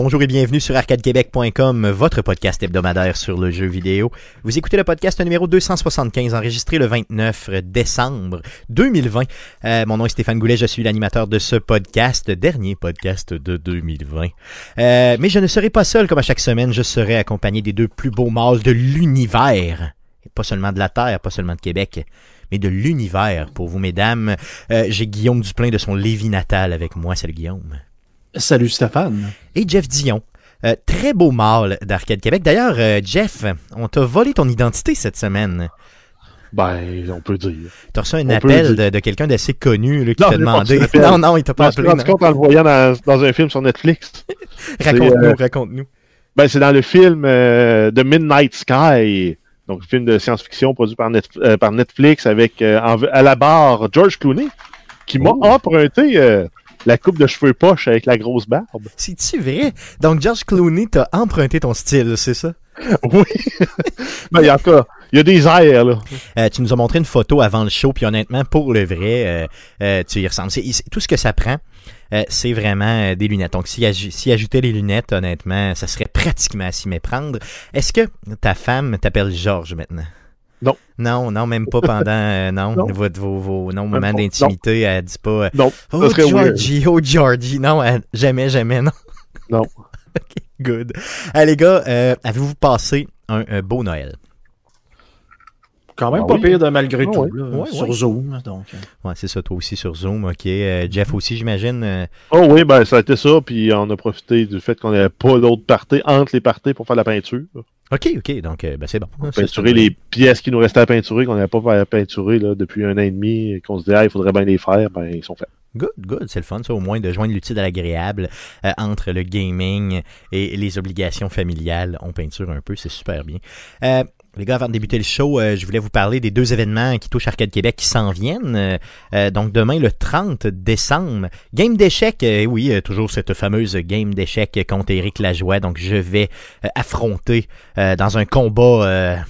Bonjour et bienvenue sur arcadequebec.com, votre podcast hebdomadaire sur le jeu vidéo. Vous écoutez le podcast numéro 275, enregistré le 29 décembre 2020. Euh, mon nom est Stéphane Goulet, je suis l'animateur de ce podcast, dernier podcast de 2020. Euh, mais je ne serai pas seul comme à chaque semaine, je serai accompagné des deux plus beaux mâles de l'univers. Pas seulement de la Terre, pas seulement de Québec, mais de l'univers pour vous, mesdames. Euh, J'ai Guillaume Duplain de son Lévis natal avec moi. Salut Guillaume. Salut Stéphane. Et Jeff Dion. Euh, très beau mâle d'Arcade Québec. D'ailleurs, euh, Jeff, on t'a volé ton identité cette semaine. Ben, on peut dire. T'as reçu un On appel de, de quelqu'un d'assez connu là, qui t'a demandé. Non, non, il t'a Je pas appelé. rendu non. compte en le voyant dans, dans un film sur Netflix. Raconte-nous, euh, raconte-nous. Ben, c'est dans le film euh, The Midnight Sky. Donc, film de science-fiction produit par, Net- euh, par Netflix avec euh, en- à la barre George Clooney qui m'a Oh. emprunté euh, la coupe de cheveux poche avec la grosse barbe. C'est-tu vrai? Donc, George Clooney t'a emprunté ton style, c'est ça? Oui. ben, en tout cas, il y a des airs, là. Euh, tu nous as montré une photo avant le show, puis honnêtement, pour le vrai, euh, euh, tu y ressembles. Tout ce que ça prend, c'est vraiment des lunettes. Donc, s'il ajoutait les lunettes, honnêtement, ça serait pratiquement à s'y méprendre. Est-ce que ta femme t'appelle Georges maintenant? Non. Non, non, même pas pendant, euh, non, Non. Vos, vos, vos non, moments d'intimité, elle dit pas, euh, Non, oh weird. Georgie, oh Georgie, non, elle- jamais, jamais, non. Non. ok, good. Allez, les gars, euh, avez-vous passé un, un beau Noël? Quand même Ah pas oui. pire de malgré Ah tout, oui. là, Ouais, sur ouais. Zoom. Donc, euh, Ouais, c'est ça, toi aussi sur Zoom, ok. Euh, Jeff aussi, j'imagine. euh, Oh oui, ben, ça a été ça. Puis on a profité du fait qu'on n'avait pas d'autres parties entre les parties pour faire la peinture. Ok, ok, donc euh, ben, c'est bon. Ça, Peinturer c'est- les pièces qui nous restaient à peinturer, qu'on n'avait pas fait peinturer là, depuis un an et demi, et qu'on se disait, ah, il faudrait bien les faire, ben, ils sont faits. Good, good, c'est le fun, ça, au moins, de joindre l'utile à l'agréable euh, entre le gaming et les obligations familiales. On peinture un peu, c'est super bien. Euh, les gars, avant de débuter le show, euh, je voulais vous parler des deux événements qui touchent Arcade Québec qui s'en viennent. Euh, euh, donc, demain, le 30 décembre, game d'échecs. oui, toujours cette fameuse game d'échecs contre Éric Lajoie. Donc, je vais affronter dans un combat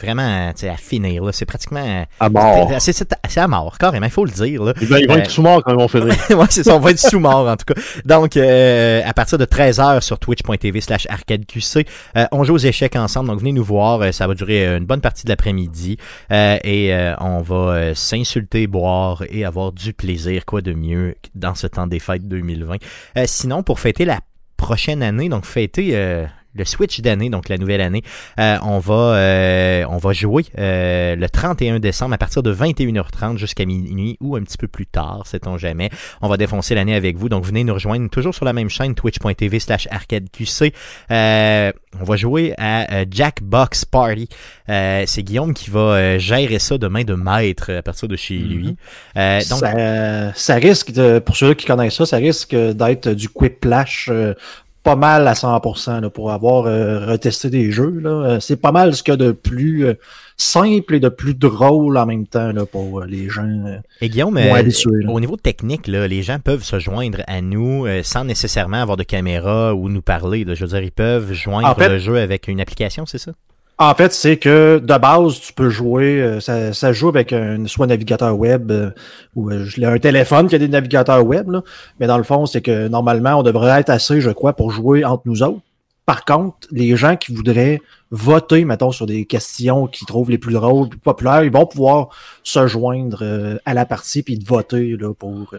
vraiment tu sais, à finir. là. C'est pratiquement. À mort. c'est- à mort, carrément, il faut le dire. Là. Ils vont, ils vont Euh, être sous-morts quand ils vont finir. ouais, c'est ça, on va être sous-mort en tout cas. Donc, euh, à partir de 13h sur twitch.tv slash arcadeqc, euh, on joue aux échecs ensemble, donc venez nous voir, euh, ça va durer euh, une bonne partie de l'après-midi euh, et euh, on va s'insulter, boire et avoir du plaisir, quoi de mieux dans ce temps des fêtes 2020. Euh, sinon, pour fêter la prochaine année, donc fêter... le switch d'année, donc la nouvelle année, euh, on va euh, on va jouer euh, le 31 décembre à partir de 21h30 jusqu'à minuit ou un petit peu plus tard, sait-on jamais. On va défoncer l'année avec vous. Donc, venez nous rejoindre toujours sur la même chaîne, twitch.tv slash arcadeqc. Euh, on va jouer à Jackbox Party. Euh, c'est Guillaume qui va gérer ça de main de maître à partir de chez lui. Euh, donc, ça, ça risque, de, pour ceux qui connaissent ça, ça risque d'être du quick-plash euh, pas mal à 100% là, pour avoir euh, retesté des jeux. là. Euh, C'est pas mal ce qu'il y a de plus euh, simple et de plus drôle en même temps là, pour euh, les gens et Guillaume, habitués. Au niveau technique, là, les gens peuvent se joindre à nous euh, sans nécessairement avoir de caméra ou nous parler. là. Je veux dire, ils peuvent joindre En fait- le jeu avec une application, c'est ça? En fait, c'est que de base, tu peux jouer, euh, ça, ça joue avec un soit navigateur web euh, ou euh, je l'ai un téléphone qui a des navigateurs web, là. mais dans le fond, c'est que normalement, on devrait être assez, je crois, pour jouer entre nous autres. Par contre, les gens qui voudraient voter, mettons, sur des questions qu'ils trouvent les plus drôles, plus populaires, ils vont pouvoir se joindre euh, à la partie puis de voter là, pour. euh,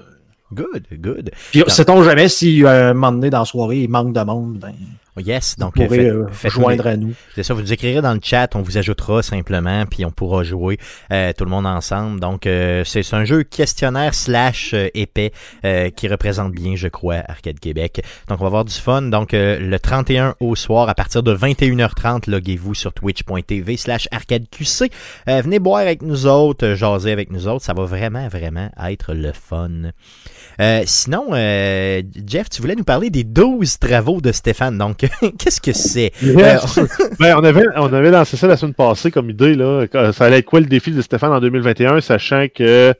Good, good. Puis, sait-on jamais si euh, un moment donné dans la soirée, il manque de monde, ben, yes, donc vous euh, pourrez euh, joindre à nous. C'est ça, vous nous écrirez dans le chat, on vous ajoutera simplement, puis on pourra jouer euh, tout le monde ensemble. Donc, euh, c'est un jeu questionnaire slash euh, épais euh, qui représente bien, je crois, Arcade Québec. Donc, on va avoir du fun. Donc, euh, le 31 au soir, à partir de 21h30, loguez-vous sur twitch.tv slash arcadeqc. Euh, venez boire avec nous autres, jaser avec nous autres. Ça va vraiment, vraiment être le fun. Euh, sinon, euh, Jeff, tu voulais nous parler des 12 travaux de Stéphane. Donc, qu'est-ce que c'est? Yes. ben, on, avait, on avait lancé ça la semaine passée comme idée. Là. Ça allait être quoi le défi de Stéphane en 2021, sachant que.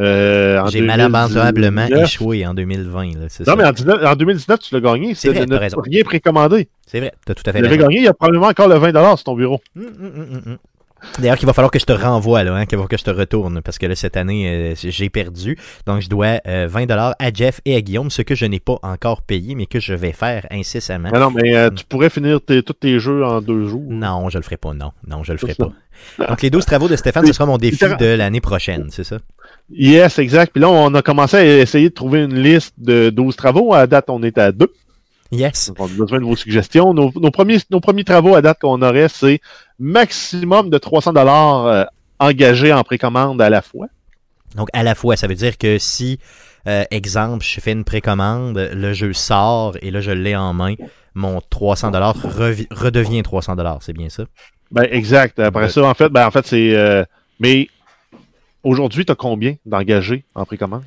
Euh, J'ai 2019 malencontrablement échoué en 2020. là, c'est Non, ça. mais en, 19 en 2019, tu l'as gagné. C'est de t'as ne raison. rien précommandé. C'est vrai, t'as tout à fait Tu l'avais gagné, il y a probablement encore le 20$ sur ton bureau. Hum, hum, hum. D'ailleurs, qu'il va falloir que je te renvoie, là, hein, qu'il va falloir que je te retourne, parce que là, cette année, euh, j'ai perdu. Donc, je dois euh, 20$ à Jeff et à Guillaume, ce que je n'ai pas encore payé, mais que je vais faire incessamment. Mais non, mais euh, tu pourrais finir tes- tous tes jeux en deux jours. Non, je le ferai pas, non. Non, je le ferai pas. Donc, les 12 travaux de Stéphane, ce sera mon défi de l'année prochaine, c'est ça? Yes, exact. Puis là, on a commencé à essayer de trouver une liste de 12 travaux. À date, on est à deux. Yes. On a besoin de vos suggestions. Nos, nos premiers, nos premiers travaux à date qu'on aurait, c'est maximum de 300 dollars euh, engagés en précommande à la fois. Donc, à la fois, ça veut dire que si, euh, exemple, je fais une précommande, le jeu sort et là, je l'ai en main, mon 300$ revi- redevient 300$, c'est bien ça? Ben, exact. Après Ouais. ça, en fait, ben, en fait, c'est. euh, mais aujourd'hui, tu as combien d'engagés en précommande?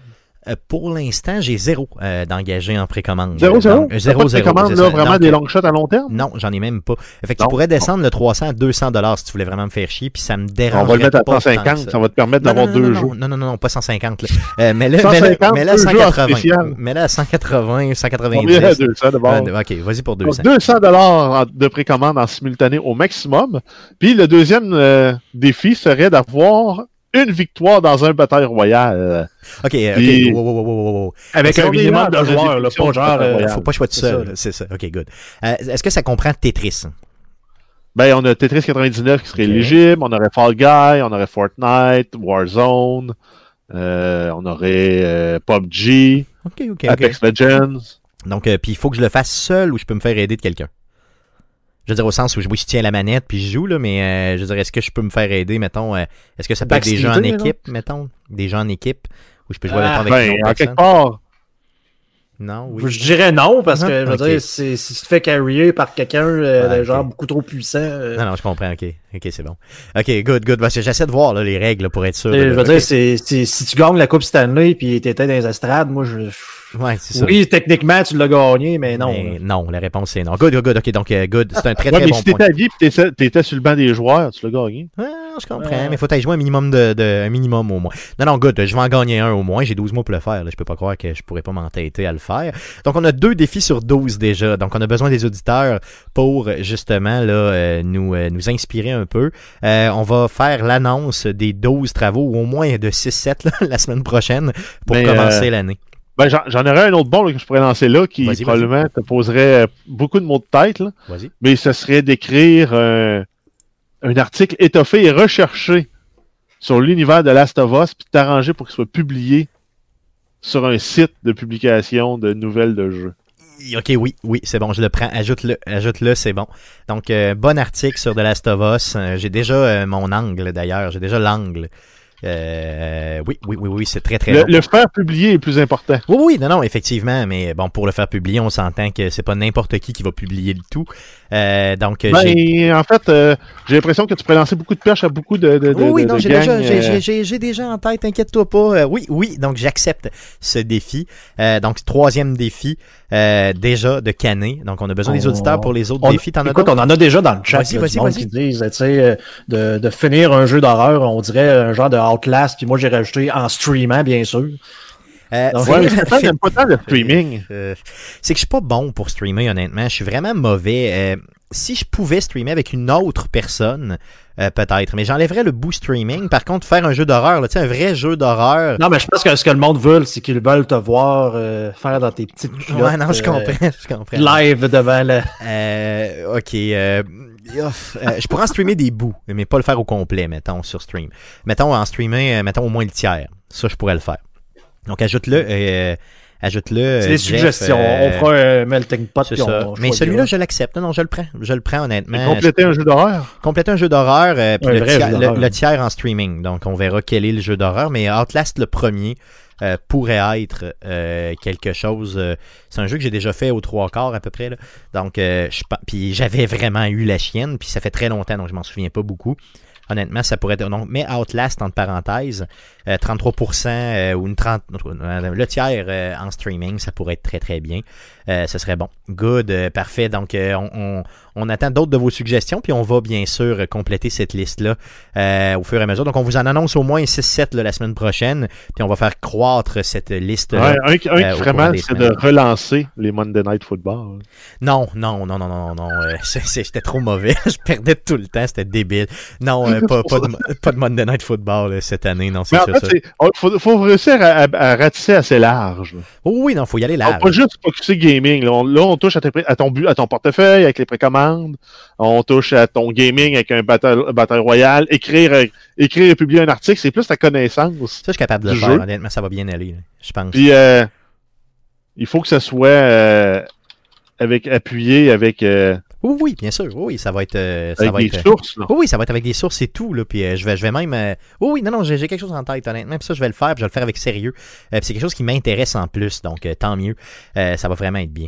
Euh, pour l'instant, j'ai zéro euh, d'engagé en précommande. Zéro, zéro? Donc, zéro, pas de zéro. précommande, là, vraiment Donc, des long shots à long terme? Non, j'en ai même pas. Fait tu pourrais descendre le 300 à 200 dollars si tu voulais vraiment me faire chier, puis ça me dérange. On va le mettre à pas tant que 150, ça. ça va te permettre d'avoir deux non, jeux. Non, non, non, non, pas 150. Là. Euh, mais là, 150, mais là, deux jeux en 180. spécial. Mais là, à 180, 190. Combien à 200 d'abord? Ah, ok, vas-y pour Donc, 200. 200 dollars de précommande en simultané au maximum. Puis le deuxième euh, défi serait d'avoir une victoire dans un bataille royale. Ok, ok. Puis- wow, wow, wow, wow, wow. Avec un minimum de joueurs, là, pas genre. Euh. Faut pas que je sois tout C'est seul. C'est ça. Ok, good. Euh, Est-ce que ça comprend Tetris? Ben, on a Tetris 99 qui serait éligible, on aurait Fall Guy, on aurait Fortnite, Warzone, euh, on aurait euh, PUBG, Ok, ok, ok. Apex Legends. Donc, euh, puis il faut que je le fasse seul ou je peux me faire aider de quelqu'un? Je veux dire, au sens où je, oui, je tiens la manette puis je joue, là, mais euh, je veux dire, est-ce que je peux me faire aider, mettons, euh, est-ce que ça peut être des jeux en équipe, mettons, des jeux en équipe, où je peux jouer, Ah, mettons, avec une Ben, autre en personne? quelque part, Non, oui. Je dirais non, parce que, Ah, je veux ok. dire, si, si tu te fais carrier par quelqu'un euh, de genre beaucoup trop puissant, euh, Non, non, je comprends, ok. Ok, c'est bon. Ok, good, good. Parce que j'essaie de voir là, les règles là, pour être sûr. je veux dire, c'est, c'est- si tu gagnes la Coupe Stanley puis t'étais dans les estrades, moi, je. Ouais, c'est ça. Oui, techniquement, tu l'as gagné, mais non. Mais non, la réponse c'est non. Good, good, good. Ok, donc euh, good. C'est un très ouais, très mais bon si point. t'étais à vie et t'étais t'étais sur le banc des joueurs, tu l'as gagné. Ah, je comprends, Ouais. mais faut aller jouer un minimum de, de- un minimum au moins. Non, non, good, je vais en gagner un au moins. J'ai 12 mois pour le faire. Là. Je peux pas croire que je pourrais pas m'entêter à le faire. Donc, on a deux défis sur 12 déjà. Donc, on a besoin des auditeurs pour justement là, euh, nous, euh, nous inspirer un peu. Euh, on va faire l'annonce des 12 travaux, ou au moins de 6-7 là, la semaine prochaine pour Mais, commencer euh, l'année. Ben, j'en aurais un autre bon là, que je pourrais lancer là qui probablement te poserait euh, beaucoup de mots de tête, là, mais ce serait d'écrire un, article étoffé et recherché sur l'univers de Last of Us, puis t'arranger pour qu'il soit publié sur un site de publication de nouvelles de jeux. Ok, oui, oui, c'est bon, je le prends. Ajoute-le, ajoute-le, c'est bon. Donc, euh, bon article sur The Last of Us. Euh, j'ai déjà euh, mon angle d'ailleurs. J'ai déjà l'angle. Euh, oui, oui, oui, oui, c'est très, très Le, bon. le faire publier est plus important. Oui, oui, non, non, effectivement, mais bon, pour le faire publier, on s'entend que c'est pas n'importe qui qui va publier le tout. Euh, donc, j'ai. Ben, en fait, euh, j'ai l'impression que tu pourrais lancer beaucoup de perches à beaucoup de, de, de, Oui, oui, de- non, de j'ai déjà, j'ai- euh, j'ai- j'ai- j'ai déjà en tête, inquiète-toi pas. Euh, oui, oui, donc j'accepte ce défi. Euh, donc, troisième défi, euh, déjà de canner. Donc, on a besoin des On- auditeurs pour les autres On- défis. T'en as écoute, d'autres? on en a déjà dans le chat. Vas-y, vas-y, vas-y. qui disent, tu sais, de, de finir un jeu d'horreur, on dirait un genre de Outlast, puis moi j'ai rajouté en streamant, bien sûr. Euh, Donc, c'est- Ouais, n'aime pas tant le streaming. Euh, c'est que je suis pas bon pour streamer, honnêtement. Je suis vraiment mauvais. Euh, si je pouvais streamer avec une autre personne, euh, peut-être. Mais j'enlèverais le bout streaming. Par contre, faire un jeu d'horreur, là, tu sais, un vrai jeu d'horreur. Non, mais je pense que ce que le monde veut, c'est qu'ils veulent te voir euh, faire dans tes petites culottes. Ouais, non, je euh, comprends. Je comprends. live devant le. Euh, ok. Euh, je pourrais en streamer des bouts, mais pas le faire au complet, mettons, sur stream. Mettons, en streamer, euh, mettons au moins le tiers. Ça, je pourrais le faire. Donc, ajoute-le. Euh, ajoute-le. C'est des suggestions. On fera un melting pot. On Mais celui-là, je l'accepte. Non, non, je le prends. Je le prends, honnêtement. Compléter un jeu d'horreur? compléter un jeu d'horreur, puis le tiers en streaming. Donc, on verra quel est le jeu d'horreur. Mais Outlast, le premier, euh, pourrait être euh, quelque chose. euh, c'est un jeu que j'ai déjà fait aux trois quarts à peu près. Donc, j'avais vraiment eu la chienne, puis ça fait très longtemps, donc je m'en souviens pas beaucoup. Honnêtement, ça pourrait être. Non, mais Outlast, entre parenthèses, euh, 33% euh, ou une 30, euh, le tiers en streaming, ça pourrait être très très bien. Euh, ce serait bon. Good, euh, parfait. Donc, euh, on, on, on attend d'autres de vos suggestions, puis on va bien sûr compléter cette liste-là au fur et à mesure. Donc, on vous en annonce au moins 6-7 là, la semaine prochaine, puis on va faire accroître cette liste-là. Ouais, un, qui- un qui au ferait mal, c'est de relancer les Monday Night Football. Non, non, non, non, non, non. J'étais trop mauvais. Je perdais tout le temps. C'était débile. Non, pas, pas, de, mo- pas de Monday Night Football cette année. Non, c'est oh, faut, faut réussir à, à- à ratisser assez large. Oh oui, non, faut y aller On là. pas juste focuser gaming. Là, on, là, on touche à, tes pré- à ton, à ton portefeuille avec les précommandes. On touche à ton gaming avec un battle, battle royal. Écrire, euh, écrire et publier un article, c'est plus ta connaissance. Ça, je suis capable de le faire. jeu. Honnêtement, ça va bien aller. là, Je pense. Puis, euh, il faut que ça soit euh, avec appuyé avec, euh, Oui, oui, bien sûr. Oui, ça va être. euh, ça avec va des être. sources. là. Oui, oui, ça va être avec des sources et tout. Là, puis euh, je, vais, je vais même. euh, Oui, oui, non, non, j'ai quelque chose en tête, honnêtement. Puis ça, je vais le faire. Puis je vais le faire avec sérieux. Euh, c'est quelque chose qui m'intéresse en plus. Donc, euh, tant mieux. Euh, ça va vraiment être bien.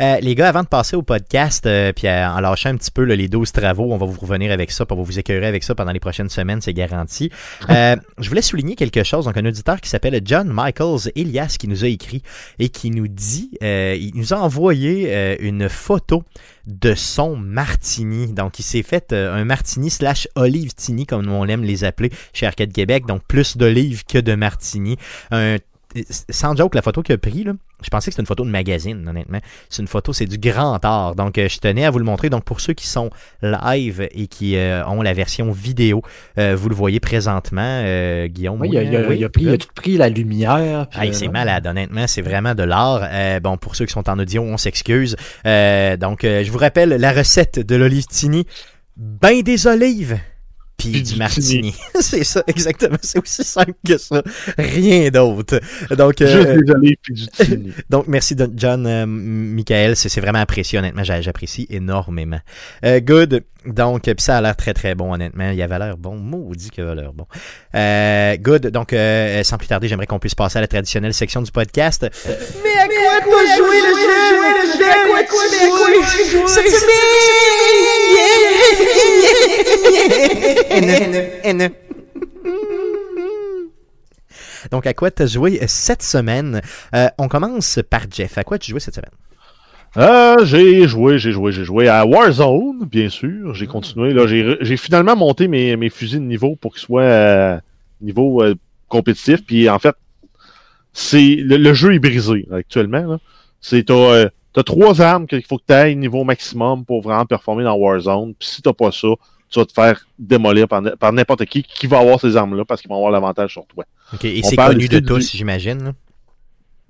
Euh, les gars, avant de passer au podcast, euh, puis euh, en lâchant un petit peu là, les 12 travaux, on va vous revenir avec ça, puis on va vous écœurer avec ça pendant les prochaines semaines, c'est garanti. Euh, je voulais souligner quelque chose. Donc, un auditeur qui s'appelle John Michaels Elias qui nous a écrit et qui nous dit, euh, il nous a envoyé euh, une photo de son martini. Donc, il s'est fait un martini slash olive tini, comme on aime les appeler chez Arcade Québec. Donc, plus d'olive que de martini. Un sans joke, la photo qu'il a pris, là, je pensais que c'était une photo de magazine, honnêtement. C'est une photo, c'est du grand art. Donc, euh, je tenais à vous le montrer. Donc, pour ceux qui sont live et qui euh, ont la version vidéo, euh, vous le voyez présentement, euh, Guillaume. Oui, il, a, il a- oui, il a pris, il a tout pris la lumière. euh, c'est malade, honnêtement, c'est vraiment de l'art. Euh, bon, pour ceux qui sont en audio, on s'excuse. Donc, je vous rappelle la recette de l'olive tini. Ben des olives, puis Puis du du martini. c'est ça, exactement. C'est aussi simple que ça. Rien d'autre. Donc, euh, Juste puis du tini. donc, merci de John euh, Michael. C'est vraiment apprécié, honnêtement. J'a- J'apprécie énormément. Euh, good. Donc, puis ça a l'air très très bon, honnêtement. Il avait l'air bon. Maudit qu'il avait l'air bon. Euh, good. Donc, euh, sans plus tarder, j'aimerais qu'on puisse passer à la traditionnelle section du podcast. Mais à quoi t'as joué le jeu? Mais à quoi semaine? Donc, à quoi tu as joué cette semaine? Euh, on commence par Jeff. À quoi tu joué cette semaine? Euh, j'ai joué, j'ai joué, j'ai joué à Warzone, bien sûr. J'ai continué. Là, j'ai, finalement monté mes, mes fusils de niveau pour qu'ils soient euh, niveau euh, compétitif. Puis en fait, c'est le, le jeu est brisé actuellement. C'est t'as, euh, t'as trois armes qu'il faut que tu ailles niveau maximum pour vraiment performer dans Warzone. Puis si t'as pas ça, tu vas te faire démolir par, par n'importe qui qui va avoir ces armes-là parce qu'ils vont avoir l'avantage sur toi. Ok, Et c'est connu de du- tous, j'imagine.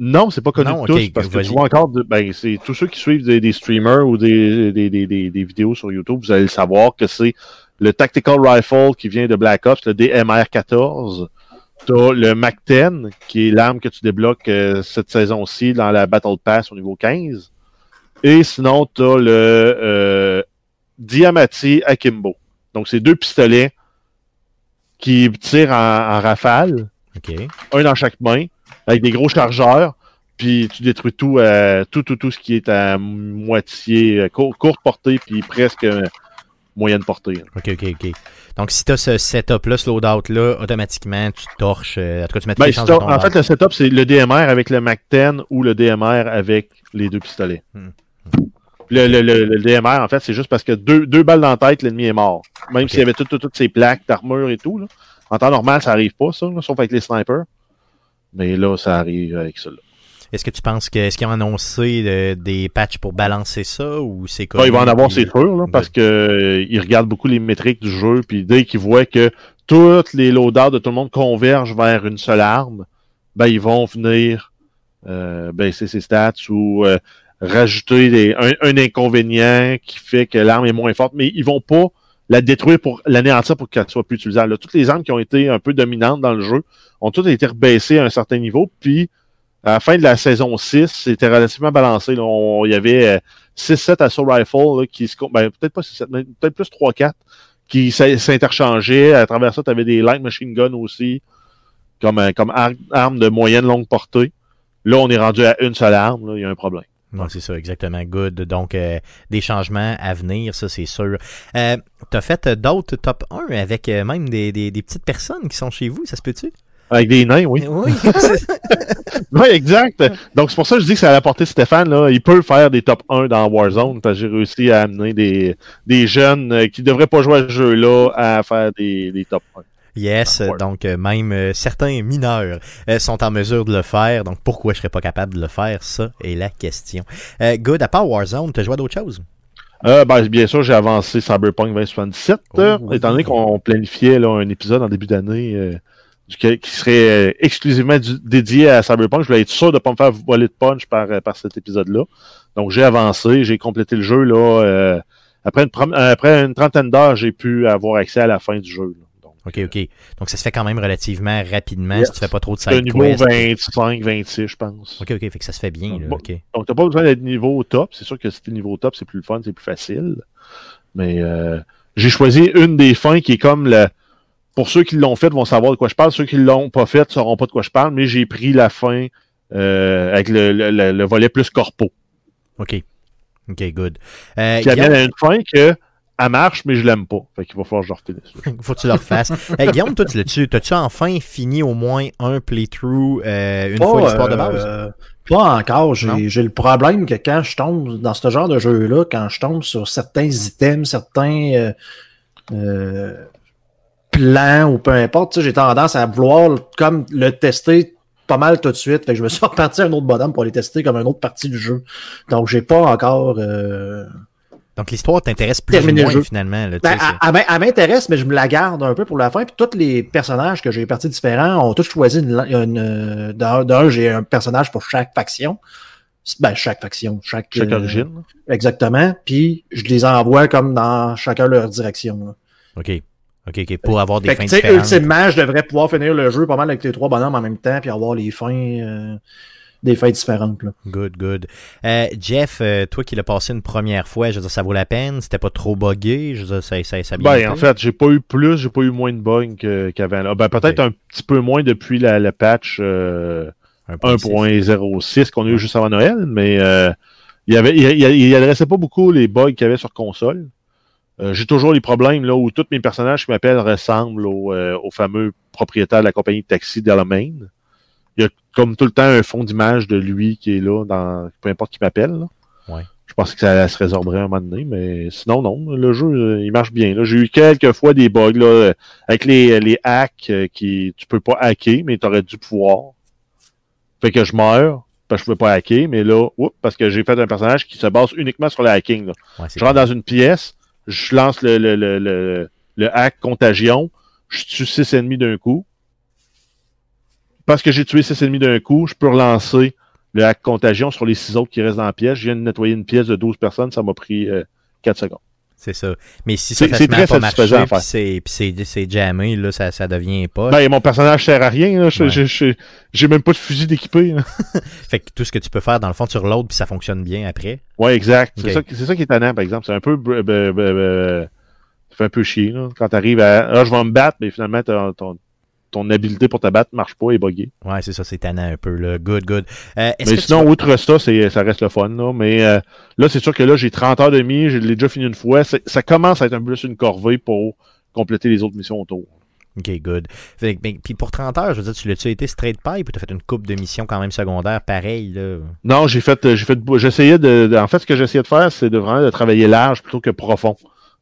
Non, c'est pas connu Non, de tous, parce que tu vois encore, de- ben, c'est tous ceux qui suivent des, des streamers ou des, des, des, des, des vidéos sur YouTube, vous allez le savoir que c'est le Tactical Rifle qui vient de Black Ops, le DMR-14. T'as le MAC-10, qui est l'arme que tu débloques euh, cette saison-ci dans la Battle Pass au niveau 15. Et sinon, t'as le euh, Diamati Akimbo. Donc, c'est deux pistolets qui tirent en, en rafale un dans chaque main, avec des gros chargeurs, puis tu détruis tout, euh, tout, tout, tout ce qui est à moitié, euh, cour- courte portée, puis presque euh, moyenne portée. Ok, ok, ok. Donc, si tu as ce setup-là, ce loadout-là, automatiquement, tu torches. en tout cas, tu mets Ben, les si de en fait, le setup, c'est le DMR avec le MAC-10 ou le DMR avec les deux pistolets. Hmm. Le, le, le, le DMR, en fait, c'est juste parce que deux, deux balles dans la tête, l'ennemi est mort. Même s'il y avait toutes, ces plaques d'armure et tout. Là. En temps normal, ça arrive pas, ça, là, sauf avec les snipers. Mais là, ça arrive avec ça. Est-ce que tu penses que est-ce qu'ils ont annoncé euh, des patchs pour balancer ça ou c'est comme Bah, il va en avoir, c'est sûr, là, parce que euh, il regarde beaucoup les métriques du jeu, puis dès qu'il voit que toutes les loadouts de tout le monde convergent vers une seule arme, ben ils vont venir euh, baisser ses stats ou euh, rajouter des, un, un inconvénient qui fait que l'arme est moins forte, mais ils vont pas la détruire pour l'anéantir pour qu'elle soit plus utilisable. Là, toutes les armes qui ont été un peu dominantes dans le jeu ont toutes été rebaissées à un certain niveau, puis à la fin de la saison 6, c'était relativement balancé. il y avait euh, 6-7 assaut rifle là, qui se ben, peut-être pas 6-7, mais peut-être plus 3-4 qui s'in- s'interchangeaient. À travers ça, tu avais des light machine guns aussi, comme, euh, comme ar- arme de moyenne longue portée. Là, on est rendu à une seule arme, il y a un problème. Non, c'est ça, exactement. Good. Donc, euh, des changements à venir, ça, c'est sûr. Euh, T'as fait euh, d'autres top 1 avec euh, même des, des, des petites personnes qui sont chez vous, ça se peut-tu? Avec des nains, oui. Oui. Oui, exact. Donc, c'est pour ça que je dis que la portée de Stéphane. Là. Il peut faire des top 1 dans Warzone parce que j'ai réussi à amener des, des jeunes qui devraient pas jouer à ce jeu-là à faire des, des top 1. Yes, Ah, donc euh, même euh, certains mineurs euh, sont en mesure de le faire. Donc pourquoi je serais pas capable de le faire, ça est la question. Euh, good, à part Warzone, t'as joué à d'autres choses? Ben, bien sûr, j'ai avancé Cyberpunk 2077, Oh, euh, oui. étant donné qu'on planifiait là, un épisode en début d'année qui serait exclusivement du- dédié à Cyberpunk. Je voulais être sûr de ne pas me faire voler de punch par, par cet épisode-là. Donc j'ai avancé, j'ai complété le jeu. là. après, une, prom- après une trentaine d'heures, j'ai pu avoir accès à la fin du jeu. là. Ok, ok. Donc ça se fait quand même relativement rapidement Yes. si tu fais pas trop de side niveau quests. 25, 26, je pense. Ok, ok, fait que ça se fait bien. Là, Bon. Donc, t'as pas besoin d'être niveau au top. C'est sûr que si t'es niveau au top, c'est plus le fun, c'est plus facile. Mais euh, j'ai choisi une des fins qui est comme le. Pour ceux qui l'ont fait vont savoir de quoi je parle. Ceux qui l'ont pas fait sauront pas de quoi je parle. Mais j'ai pris la fin euh, avec le, le- le- le volet plus corpo. Ok. Ok, good. Euh, Qui amène Guillaume, à une fin que elle marche, mais je l'aime pas. Fait qu'il va falloir que je le refinisse. faut que tu le refasses. Euh, Guillaume, toi, tu t'as-tu enfin fini au moins un playthrough euh, une fois l'histoire de base? euh, pas encore. J'ai j'ai le problème que quand je tombe dans ce genre de jeu-là, quand je tombe sur certains items, certains euh, euh, plans ou peu importe, tu sais, j'ai tendance à vouloir comme le tester pas mal tout de suite. Fait que je me suis reparti à un autre bonhomme pour les tester comme une autre partie du jeu. Donc j'ai pas encore. Donc l'histoire t'intéresse plus ou moins jeu. finalement. Là, tu Ben, elle, elle m'in- elle m'intéresse, mais je me la garde un peu pour la fin. Puis tous les personnages que j'ai partis différents ont tous choisi une. une euh, d'un, d'un, j'ai un personnage pour chaque faction. Ben, chaque faction. Chaque, Chaque euh, origine. Exactement. Puis je les envoie comme dans chacun leur direction. là. Ok. Ok, ok. Pour avoir des Fait que, fins sais, différentes. ultimement, je devrais pouvoir finir le jeu pas mal avec les trois bonhommes en même temps, puis avoir les fins. euh, des fins différentes. Là. Good, good. Euh, Jeff, euh, toi qui l'as passé une première fois, je veux dire, ça vaut la peine? C'était pas trop buggé? Je veux dire, ça, ça, ça bien Ben, été? en fait, j'ai pas eu plus, j'ai pas eu moins de bugs qu'avant. Ben, peut-être un petit peu moins depuis la, le patch euh, 1.6. 1.06 qu'on a eu juste avant Noël, mais euh, il, y avait, il, il- il adressait pas beaucoup les bugs qu'il y avait sur console. Euh, j'ai toujours les problèmes là où tous mes personnages qui m'appellent ressemblent au, euh, au fameux propriétaire de la compagnie de taxi Delamain. Il y a comme tout le temps un fond d'image de lui qui est là, dans peu importe qui m'appelle. Ouais. Je pense que ça se résorberait un moment donné, mais sinon, non. Le jeu, euh, il marche bien. J'ai eu quelques fois des bugs là, euh, avec les, les hacks euh, qui tu peux pas hacker, mais tu aurais dû pouvoir. Fait que je meurs, parce que je pouvais pas hacker, mais là, oups, parce que j'ai fait un personnage qui se base uniquement sur le hacking. là. Ouais, c'est Je rentre dans une pièce, je lance le, le, le, le, le hack contagion, je tue six ennemis d'un coup. Parce que j'ai tué six ennemis d'un coup, je peux relancer le hack contagion sur les six autres qui restent dans la pièce. Je viens de nettoyer une pièce de 12 personnes, ça m'a pris euh, 4 secondes. C'est ça. Mais si ça C'est- fait pas marcher, satisfaisant à puis c'est, jammé, là, ça, ça devient pas. Ben, mon personnage sert à rien. Je- Ouais. J'ai même pas de fusil d'équipé. Fait que tout ce que tu peux faire, dans le fond, tu reloads, puis ça fonctionne bien après. Ouais, exact. C'est ça, qui- c'est ça qui est étonnant, par exemple. C'est un peu. Ça fait un peu chier, là. Quand t'arrives à. Ah, je vais me battre, mais finalement, ton, ton, ton habileté pour te battre marche pas, est buggée. Ouais, c'est ça, c'est tannant un peu, là. Good, good. Euh, Mais que sinon, outre ça, ça reste le fun, là. Mais euh, là, c'est sûr que là, j'ai 30 heures de demi, je l'ai déjà fini une fois. Ça commence à être un peu plus une corvée pour compléter les autres missions autour. Ok, good. Fait que, ben, puis pour 30 heures, je veux dire, tu l'as-tu été straight pipe ou t'as fait une coupe de missions quand même secondaires pareil, là? Non, j'ai fait, j'ai fait, j'essayais de, de- en fait, ce que j'essayais de faire, c'est de vraiment de travailler large plutôt que profond.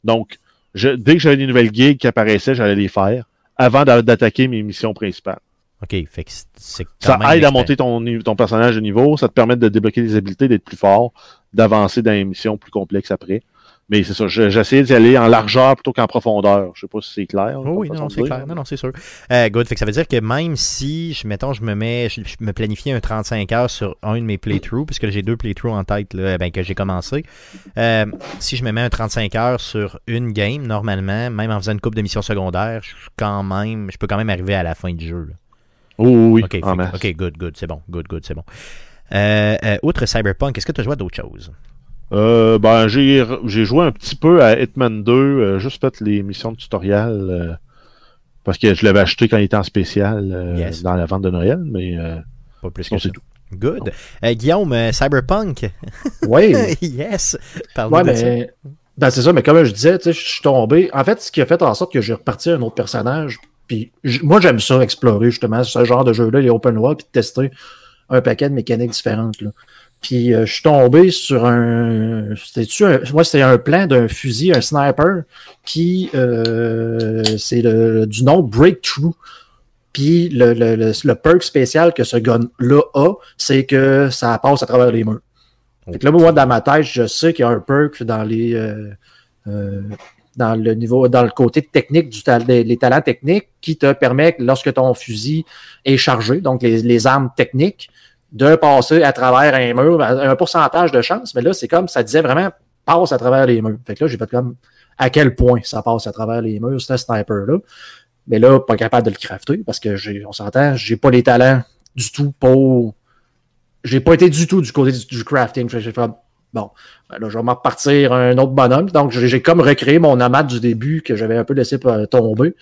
Donc, je, dès que j'avais des nouvelles gigs qui apparaissaient, j'allais les faire avant d'a- d'attaquer mes missions principales. Ok, fait que c'est- Ça même aide à monter ton, ton personnage de niveau, ça te permet de débloquer des habiletés, d'être plus fort, d'avancer dans les missions plus complexes après. Mais c'est ça, je- j'essayais d'y aller en largeur plutôt qu'en profondeur. Je sais pas si c'est clair. Oh oui, non, c'est clair. Non, non, c'est sûr. Euh, good. Fait que ça veut dire que même si, je, mettons, je me mets, je, je me planifie un 35 heures sur un de mes playthroughs, puisque j'ai deux playthroughs en tête, là, ben, que j'ai commencé. Euh, si je me mets un 35 heures sur une game, normalement, même en faisant une coupe de missions secondaires, je suis quand même, je peux quand même arriver à la fin du jeu. là. Oh oui, Ok, en fait- masse. ok, good, good, c'est bon, good, good, c'est bon. Euh, outre Cyberpunk, est-ce que tu as joué à d'autres choses? Euh, ben, j'ai, j'ai joué un petit peu à Hitman 2, euh, juste fait les missions de tutoriel, euh, parce que je l'avais acheté quand il était en spécial euh, Yes. dans la vente de Noël, mais euh, Pas plus sinon, que ça. c'est tout. Good. Euh, Guillaume, euh, Cyberpunk. Oui. yes. Parle Ouais, de ça. mais. Ben, c'est ça, mais comme je disais, tu sais, je suis tombé. En fait, ce qui a fait en sorte que j'ai reparti un autre personnage. Puis moi, j'aime ça, explorer justement ce genre de jeu-là, les open world, puis tester un paquet de mécaniques différentes. Là. Puis euh, je suis tombé sur un. C'était-tu un. Moi, c'était un plan d'un fusil, un sniper, qui euh, c'est du nom Breakthrough. Puis le, le, le, perk spécial que ce gun-là a, c'est que ça passe à travers les murs. Fait là, moi, dans ma tête, je sais qu'il y a un perk dans les. euh, dans le niveau, dans le côté technique du les talents techniques qui te permet, que lorsque ton fusil est chargé, donc les armes techniques, de passer à travers un mur, un pourcentage de chance, mais là, c'est comme ça disait vraiment passe à travers les murs. Fait que là, j'ai fait comme à quel point ça passe à travers les murs, ce sniper-là. Mais là, pas capable de le crafter parce que j'ai, on s'entend, j'ai pas les talents du tout pour. J'ai pas été du tout du côté du, crafting. J'ai fait bon, ben là, je vais m'en repartir un autre bonhomme. Donc, j'ai j'ai comme recréé mon nomade du début que j'avais un peu laissé euh, tomber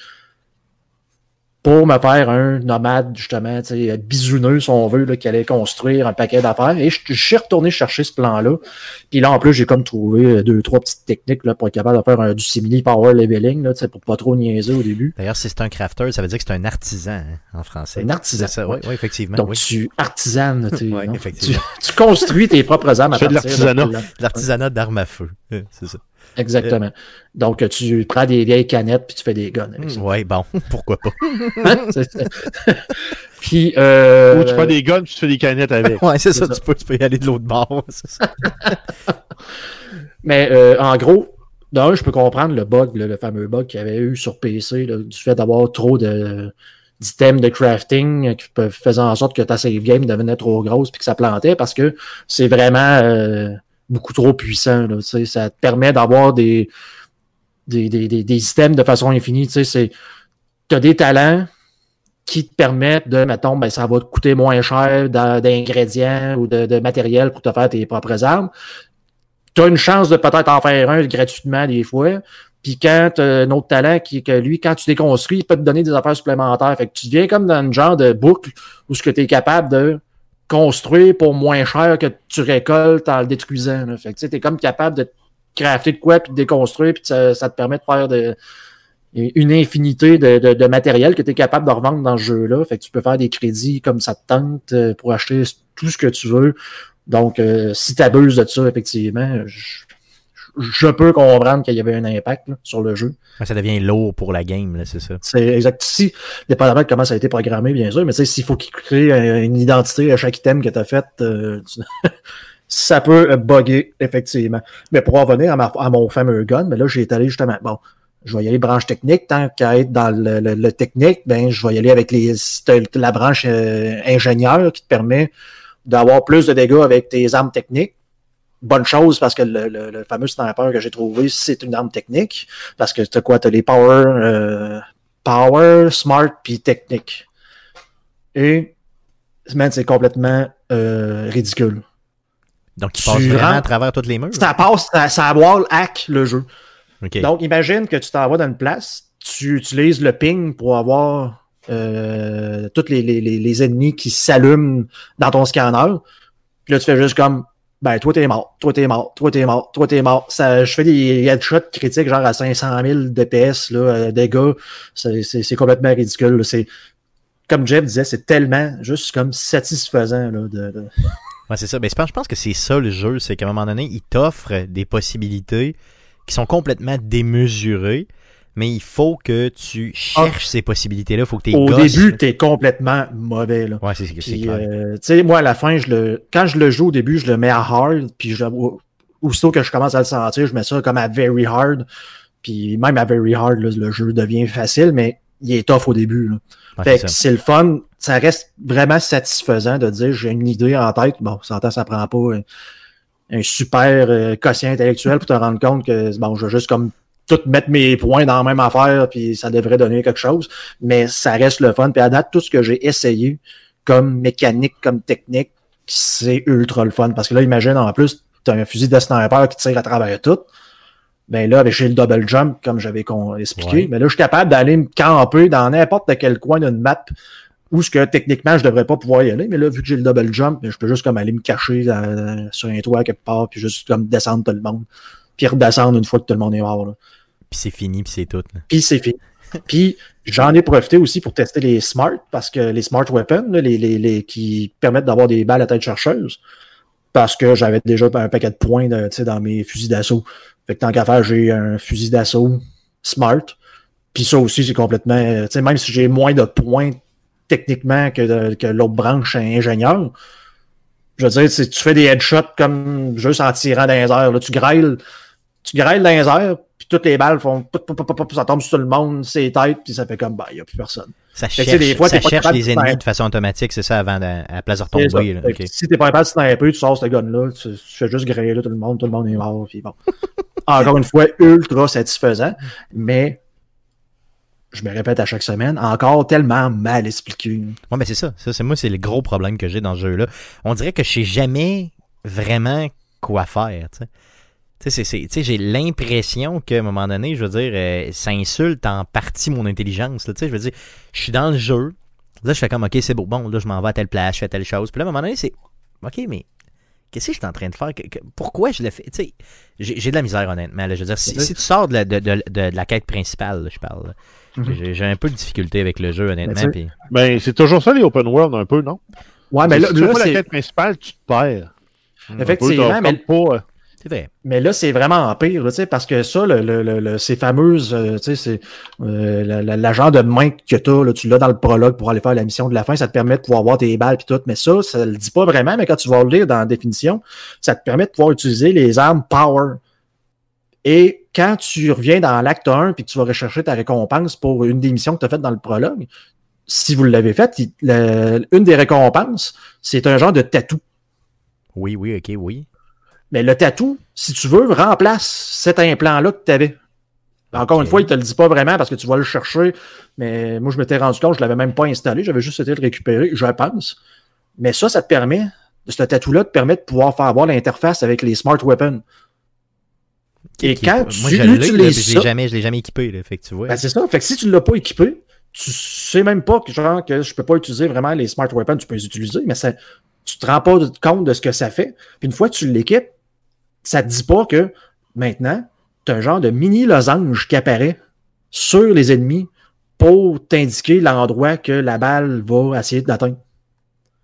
pour me faire un nomade, justement, tu sais, bisouneux, si on veut, là, qui allait construire un paquet d'affaires. Et je, je suis retourné chercher ce plan-là. Puis là, en plus, j'ai comme trouvé euh, deux, trois petites techniques là, pour être capable de faire un, du simili power leveling, là, tu sais, pour pas trop niaiser au début. D'ailleurs, si c'est un crafter, ça veut dire que c'est un artisan hein, en français. Un artisan. C'est ça, oui, oui, effectivement. Donc, oui. tu artisanes, tu, Ouais, tu, effectivement. tu construis tes propres armes à Tu fais de partir l'artisanat. L'artisanat d'armes à feu. C'est ça. Exactement. Donc, tu prends des vieilles canettes puis tu fais des guns avec ça. Oui, bon, pourquoi pas? Hein? Puis, euh, Ou tu prends des guns puis tu fais des canettes avec. Ouais, c'est ça, ça. Tu, peux, tu peux y aller de l'autre bord. ça. Mais euh, en gros, d'un, je peux comprendre le bug, le, le fameux bug qu'il y avait eu sur PC, là, du fait d'avoir trop de d'items de crafting qui peuvent faisaient en sorte que ta save game devenait trop grosse puis que ça plantait parce que c'est vraiment euh, beaucoup trop puissant. Là, ça te permet d'avoir des, des, des, des, des de façon infinie. Tu as des talents qui te permettent de, mettons, ben, ça va te coûter moins cher d'ingrédients ou de, matériel pour te faire tes propres armes tu as une chance de peut-être en faire un gratuitement des fois. Puis quand tu un autre talent qui que lui, quand tu déconstruis, il peut te donner des affaires supplémentaires. Fait que tu deviens comme dans une genre de boucle où ce que tu es capable de construire pour moins cher que tu récoltes en le détruisant. là. Fait que tu es comme capable de crafter de quoi puis de déconstruire, puis ça, ça te permet de faire de, une infinité de, de, de matériel que tu es capable de revendre dans ce jeu-là. Fait que tu peux faire des crédits comme ça te tente euh, pour acheter tout ce que tu veux. Donc, euh, si tu abuses de ça, effectivement, je, je peux comprendre qu'il y avait un impact là, sur le jeu. Ça devient lourd pour la game, là, c'est ça. C'est exact. Si, dépendamment de comment ça a été programmé, bien sûr, mais s'il faut qu'il crée un- une identité à chaque item que tu as fait, euh, ça peut bugger, effectivement. Mais pour en revenir à, ma- à mon fameux gun, mais là, j'ai allé justement, bon, je vais y aller branche technique, tant qu'à être dans le, le- le technique, ben, je vais y aller avec les, la branche euh, ingénieur qui te permet d'avoir plus de dégâts avec tes armes techniques. Bonne chose parce que le, le- le fameux sniper que j'ai trouvé, c'est une arme technique. Parce que t'as quoi? T'as les power, euh, power, smart, puis technique. Et, man, c'est complètement euh, ridicule. Donc, il Tu passe vraiment rentres- à travers toutes les murs? Ça passe, ça, ça wall hack le jeu. Donc, imagine que tu t'en vas dans une place, tu utilises le ping pour avoir euh, tous les, les, les ennemis qui s'allument dans ton scanner. Puis là, tu fais juste comme, ben, toi, t'es mort, toi, t'es mort, toi, t'es mort, toi, t'es mort. Ça, je fais des headshots critiques, genre à 500 000 DPS, là, euh, dégâts. C'est complètement ridicule. C'est, comme Jeff disait, c'est tellement juste comme satisfaisant, là, de, Ouais, c'est ça. Ben, je pense que c'est ça le jeu, c'est qu'à un moment donné, il t'offre des possibilités qui sont complètement démesurées, mais il faut que tu cherches ces possibilités-là. Il faut que tes Au gosses... début, t'es complètement mauvais, là. Ouais, c'est euh, tu sais, moi, à la fin, je le, quand je le joue au début, je le mets à hard, puis je, au- aussitôt que je commence à le sentir, je mets ça comme à very hard. Puis même à very hard, là, le jeu devient facile, mais il est tough au début. là. Fait c'est que c'est le fun. Ça reste vraiment satisfaisant de dire j'ai une idée en tête. Bon, ça ça prend pas un, un super euh, quotient intellectuel pour te rendre compte que bon, je vais juste comme tout mettre mes points dans la même affaire, puis ça devrait donner quelque chose. Mais ça reste le fun. Puis à date, tout ce que j'ai essayé comme mécanique, comme technique, c'est ultra le fun. Parce que là, imagine en plus, tu as un fusil de sniper qui tire à travers tout. Ben là, avec j'ai le double jump, comme j'avais expliqué, Ouais. mais là, je suis capable d'aller me camper dans n'importe quel coin d'une map où ce que techniquement je devrais pas pouvoir y aller, mais là, vu que j'ai le double jump, ben, je peux juste comme aller me cacher dans- sur un toit quelque part, puis juste comme descendre tout le monde, puis redescendre une fois que tout le monde est mort. Là. Puis c'est fini, puis c'est tout. là. Puis c'est fini. Puis j'en ai profité aussi pour tester les smart, parce que les smart weapons, là, les, les, les, qui permettent d'avoir des balles à tête chercheuse, parce que j'avais déjà un paquet de points de, dans mes fusils d'assaut. Fait que tant qu'à faire, j'ai un fusil d'assaut smart. Puis ça aussi, c'est complètement. Tu sais, même si j'ai moins de points techniquement que, que l'autre branche ingénieur, je veux dire, tu fais des headshots comme juste en tirant dans les airs, là, tu grêles, tu grêles dans les airs, puis toutes les balles font ça tombe sur tout le monde, c'est têtes, puis ça fait comme bah, il n'y a plus personne. Ça Fait cherche, des fois, ça cherche les ennemis faire- de façon automatique, c'est ça, avant de, à la place de retomber. là. Fait que Ok. Si t'es pas capable de sniper, tu sors ce gun-là, tu, tu fais juste grêler tout le monde, tout le monde est mort, puis bon. Encore une fois, ultra satisfaisant, mais je me répète à chaque semaine, encore tellement mal expliqué. Ouais, ben c'est ça. ça c'est moi, c'est le gros problème que j'ai dans ce jeu-là. On dirait que je sais jamais vraiment quoi faire. Tu j'ai l'impression qu'à un moment donné, je veux dire, euh, ça insulte en partie mon intelligence. là. Tu sais, je veux dire, je suis dans le jeu. Là, je fais comme, OK, c'est beau. Bon, là, je m'en vais à telle place, je fais telle chose. Puis là, à un moment donné, c'est, OK, mais qu'est-ce que je suis en train de faire? Que- que- pourquoi je le fais? Tu sais, j'ai de la misère, honnêtement. là. Je veux dire, si, si tu sors de la, de, de- de- de la quête principale, là, je parle, Mhm. j'ai- un peu de difficulté avec le jeu, honnêtement. puis- Ben, c'est toujours ça, les open world, un peu, non? Ouais, mais là, si tu là, la quête principale, tu te perds. effectivement, Un peu, mais pas, euh, C'est vrai. Mais là, c'est vraiment en pire, là, tu sais, parce que ça, le, le- le- ces fameuses, euh, c'est euh, la, la- la genre de main que tu as, tu l'as dans le prologue pour aller faire la mission de la fin, ça te permet de pouvoir voir tes balles et tout. Mais ça, ça le dit pas vraiment, mais quand tu vas le lire dans la définition, ça te permet de pouvoir utiliser les armes power. Et quand tu reviens dans l'acte 1 puis que tu vas rechercher ta récompense pour une des missions que tu as faites dans le prologue, si vous l'avez fait, il- le- une des récompenses, c'est un genre de tatou. Oui, oui, ok, oui. Mais le tatou, si tu veux, remplace cet implant-là que tu avais. Encore une fois, il te le dit pas vraiment parce que tu vas le chercher. Mais moi, je m'étais rendu compte, je l'avais même pas installé. J'avais juste de le récupérer, je pense. Mais ça, ça te permet, ce tatou-là te permet de pouvoir faire avoir l'interface avec les smart weapons. Et quand moi, tu je l'ai, là, puis utilises je jamais, je l'ai jamais équipé, là, fait que tu vois. ben, c'est ça. Fait que si tu ne l'as pas équipé, tu sais même pas que, genre, que je peux pas utiliser vraiment les smart weapons, tu peux les utiliser, mais ça, tu te rends pas compte de ce que ça fait. Puis une fois que tu l'équipes, ça te dit pas que maintenant, tu as un genre de mini losange qui apparaît sur les ennemis pour t'indiquer l'endroit que la balle va essayer d'atteindre.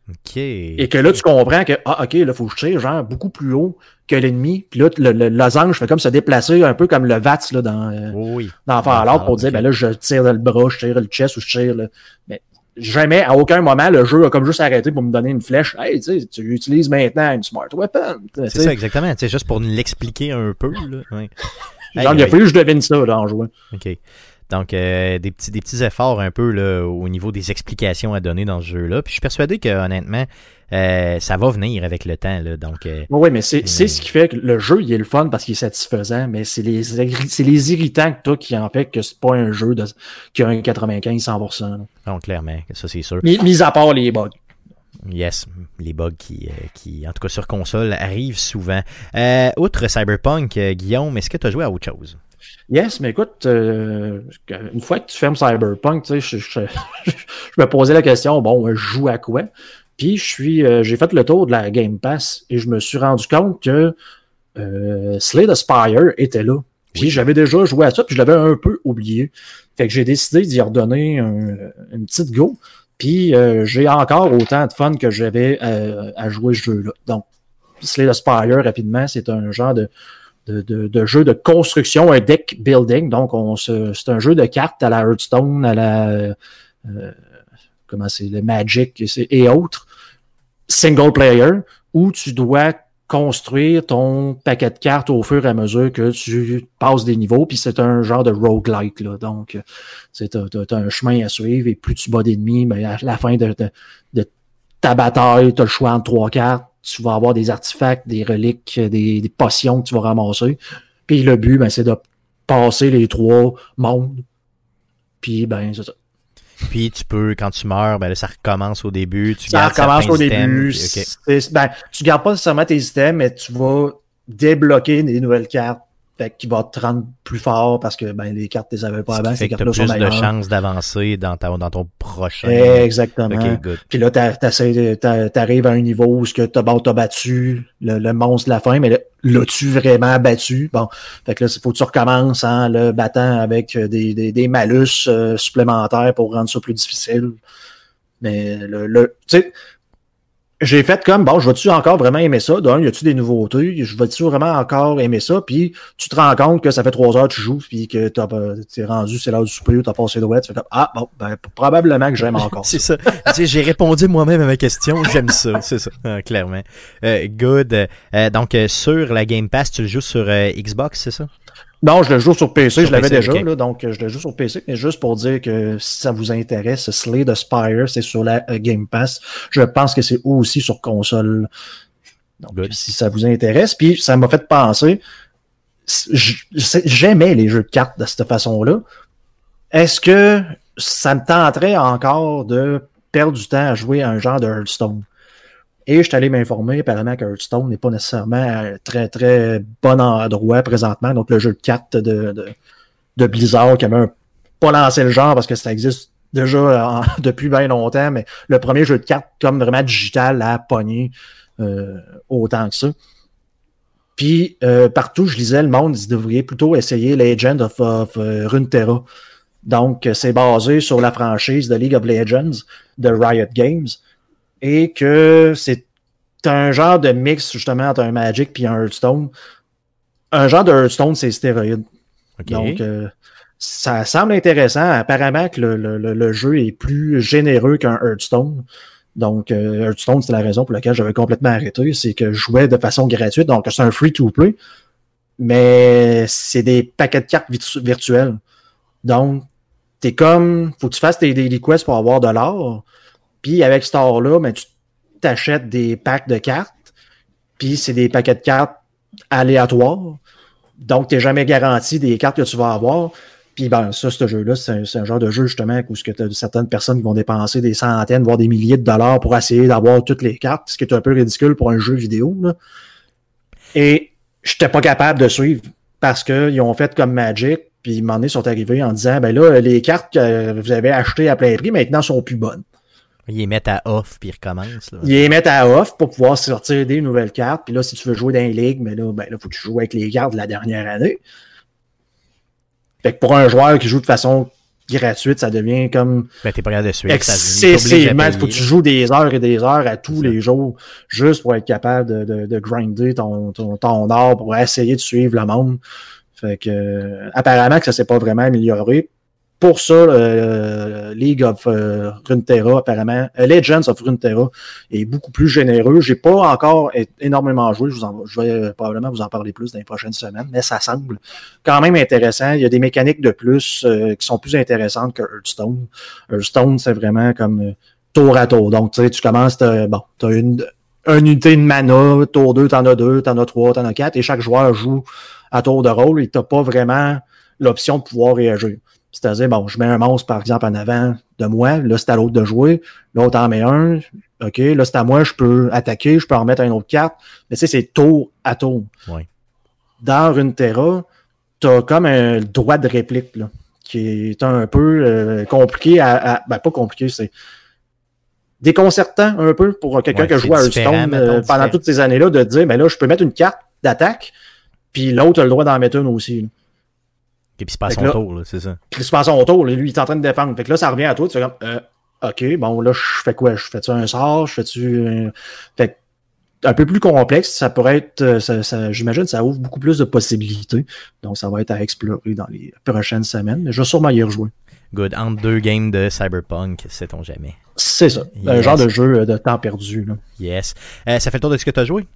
ok. Et que là, tu comprends que, ah, ok, là, faut que je tire, genre, beaucoup plus haut que l'ennemi. Puis là, le, le losange fait comme se déplacer un peu comme le VATS, là, dans, euh, oui. dans pour dire, ben là, je tire le bras, je tire le chest ou je tire le. Mais jamais, à aucun moment, le jeu a comme juste arrêté pour me donner une flèche. Hey, tu sais, tu utilises maintenant une smart weapon. C'est ça, exactement. C'est juste pour nous l'expliquer un peu. Là. Ouais. Genre, Hey, il a hey. fallu que je devine ça, là, en jouant. OK. Donc, euh, des, petits, des petits efforts un peu là, au niveau des explications à donner dans ce jeu-là. Puis je suis persuadé que honnêtement, euh, ça va venir avec le temps. Là. Donc, euh, Oui, mais c'est ce qui fait que le jeu, il est le fun parce qu'il est satisfaisant, mais c'est les, les irritants que toi qui en fait que c'est pas un jeu de, qui a un 95-100%. là. donc, clairement, ça c'est sûr. Mis, mis à part les bugs. Yes, les bugs qui, euh, qui, en tout cas sur console, arrivent souvent. Outre Cyberpunk, Guillaume, est-ce que tu as joué à autre chose? Yes, mais écoute, euh, une fois que tu fermes Cyberpunk, tu sais, je, je- je me posais la question, bon, je joue à quoi? Puis je suis, euh, j'ai fait le tour de la Game Pass et je me suis rendu compte que euh, Slay the Spire était là. Puis Oui. j'avais déjà joué à ça, puis je l'avais un peu oublié. Fait que j'ai décidé d'y redonner un- une petite go. Puis euh, j'ai encore autant de fun que j'avais euh, à jouer ce jeu-là. Donc, Slay the Spire, rapidement, c'est un genre de, de, de, de jeu de construction, un deck building. Donc, on se, c'est un jeu de cartes à la Hearthstone, à la euh, comment c'est le Magic et autres, single player, où tu dois construire ton paquet de cartes au fur et à mesure que tu passes des niveaux, puis c'est un genre de roguelike, là. Donc, euh, c'est t'as un chemin à suivre, et plus tu bats d'ennemis, mais à la fin de, de, ta bataille, tu as le choix entre trois cartes, tu vas avoir des artefacts, des reliques, des, des potions que tu vas ramasser. Puis le but, ben, c'est de passer les trois mondes. Puis, ben, c'est ça. Puis tu peux, quand tu meurs, ben là, ça recommence au début. Tu Ça gardes recommence au début. puis- Ben, tu gardes pas nécessairement tes items, mais tu vas débloquer des nouvelles cartes. Fait qui va te rendre plus fort parce que ben, les cartes, tu les avais pas avant. fait Ces que tu as cartes-là sont plus de chances d'avancer dans, ta- dans ton prochain. Exactement. Ok, good. Puis là, t'a- t'arrives à un niveau où ce que t'as bon, t'as battu le, le monstre de la fin, mais là, l'as-tu vraiment battu? Bon, fait que là, il faut que tu recommences en le battant avec euh, des, des, des malus euh, supplémentaires pour rendre ça plus difficile. Mais le, le j'ai fait comme, bon, je vais-tu encore vraiment aimer ça? D'un, y a-tu des nouveautés? Je vais-tu vraiment encore aimer ça? Puis tu te rends compte que ça fait trois heures que tu joues, puis que t'es rendu, c'est l'heure du souper, t'as passé le web, tu fais comme, ah, bon, ben, probablement que j'aime encore C'est ça. J'ai répondu moi-même à ma question. J'aime ça. C'est ça. Ah, clairement. Euh, good. Euh, donc, euh, sur la Game Pass, tu le joues sur euh, Xbox, c'est ça? Non, je le joue sur PC, Sur je l'avais déjà, là, donc euh, je le joue sur PC, mais juste pour dire que si ça vous intéresse, Slay the Spire, c'est sur la euh, Game Pass. Je pense que c'est aussi sur console. Donc, Good. si ça vous intéresse, puis ça m'a fait penser, j'aimais les jeux de cartes de cette façon-là. Est-ce que ça me tenterait encore de perdre du temps à jouer à un genre de Hearthstone? Et je suis allé m'informer, apparemment que Hearthstone n'est pas nécessairement un très très bon endroit présentement. Donc le jeu de cartes de, de, Blizzard qui a même pas lancé le genre parce que ça existe déjà en- depuis bien longtemps, mais le premier jeu de cartes comme vraiment digital à pogner euh, autant que ça. Puis euh, partout, je lisais le monde, ils devraient plutôt essayer Legend of, of euh, Runeterra. Donc, euh, c'est basé sur la franchise de League of Legends de Riot Games et que c'est un genre de mix justement entre un Magic puis un Hearthstone. Un genre de Hearthstone, c'est stéroïde. Donc, euh, ça semble intéressant. Apparemment que le, le- le- jeu est plus généreux qu'un Hearthstone. Donc, euh, Hearthstone, c'est la raison pour laquelle j'avais complètement arrêté. C'est que je jouais de façon gratuite. Donc, c'est un free-to-play. Mais c'est des paquets de cartes virtu- virtuelles. Donc, t'es comme... Faut que tu fasses tes daily quests pour avoir de l'or. Puis, avec cet or-là, ben, tu t'achètes des packs de cartes. Puis, c'est des paquets de cartes aléatoires. Donc, tu n'es jamais garanti des cartes que tu vas avoir. Puis, ben, ça, ce jeu-là, c'est un, genre de jeu, justement, où tu as certaines personnes qui vont dépenser des centaines, voire des milliers de dollars pour essayer d'avoir toutes les cartes, ce qui est un peu ridicule pour un jeu vidéo. Là. Et je n'étais pas capable de suivre parce qu'ils ont fait comme Magic, puis ils m'en sont arrivés en disant, ben là, les cartes que vous avez achetées à plein prix, maintenant, sont plus bonnes. Ils les mettent à off puis ils recommencent. Là. Ils les mettent à off pour pouvoir sortir des nouvelles cartes. Puis là, si tu veux jouer dans les ligues, mais là, ben là, faut que tu joues avec les cartes de la dernière année. Fait que pour un joueur qui joue de façon gratuite, ça devient comme Ben, t'es pas capable de suivre. excessivement. Il faut que tu joues des heures et des heures à tous les jours juste pour être capable de, de, de grinder ton, ton, ton art pour essayer de suivre le monde. Fait que euh, apparemment que ça s'est pas vraiment amélioré. Pour ça, euh, League of euh, Runeterra, apparemment, euh, Legends of Runeterra est beaucoup plus généreux. J'ai pas encore énormément joué. Je, vous en- je vais probablement vous en parler plus dans les prochaines semaines, mais ça semble quand même intéressant. Il y a des mécaniques de plus qui sont plus intéressantes que Hearthstone. Hearthstone, c'est vraiment comme tour à tour. Donc, tu sais, tu commences, bon, tu as une, une unité de mana, tour 2, t'en as deux, t'en as trois, t'en as quatre, et chaque joueur joue à tour de rôle et t'as pas vraiment l'option de pouvoir réagir. C'est-à-dire, bon, je mets un monstre, par exemple, en avant de moi, là, c'est à l'autre de jouer, l'autre en met un, OK, là, c'est à moi, je peux attaquer, je peux en mettre une autre carte, mais tu sais, c'est tour à tour. Ouais. Dans Runeterra, t'as comme un droit de réplique, là, qui est un peu euh, compliqué à, à- ben, pas compliqué, c'est déconcertant un peu pour quelqu'un Ouais, qui joué à Hearthstone euh, pendant toutes ces années-là, de dire, mais là, je peux mettre une carte d'attaque, puis l'autre a le droit d'en mettre une aussi. là. Et puis c'est pas à Fait son là- tour, c'est ça. Puis il se passe son tour, là, lui, il est en train de défendre. Fait que là, ça revient à toi, tu fais comme, euh, OK, bon, là, je fais quoi? Je fais-tu un sort? Je fais-tu. un- Fait que, un peu plus complexe, ça pourrait être. euh, Ça, ça- J'imagine ça ouvre beaucoup plus de possibilités. Donc, ça va être à explorer dans les prochaines semaines. Mais je vais sûrement y rejouer. Good. Entre deux games de Cyberpunk, sait-on jamais. C'est ça. Un Yes. genre de jeu euh, de temps perdu. Là. Yes. Euh, ça fait le tour de ce que tu as joué?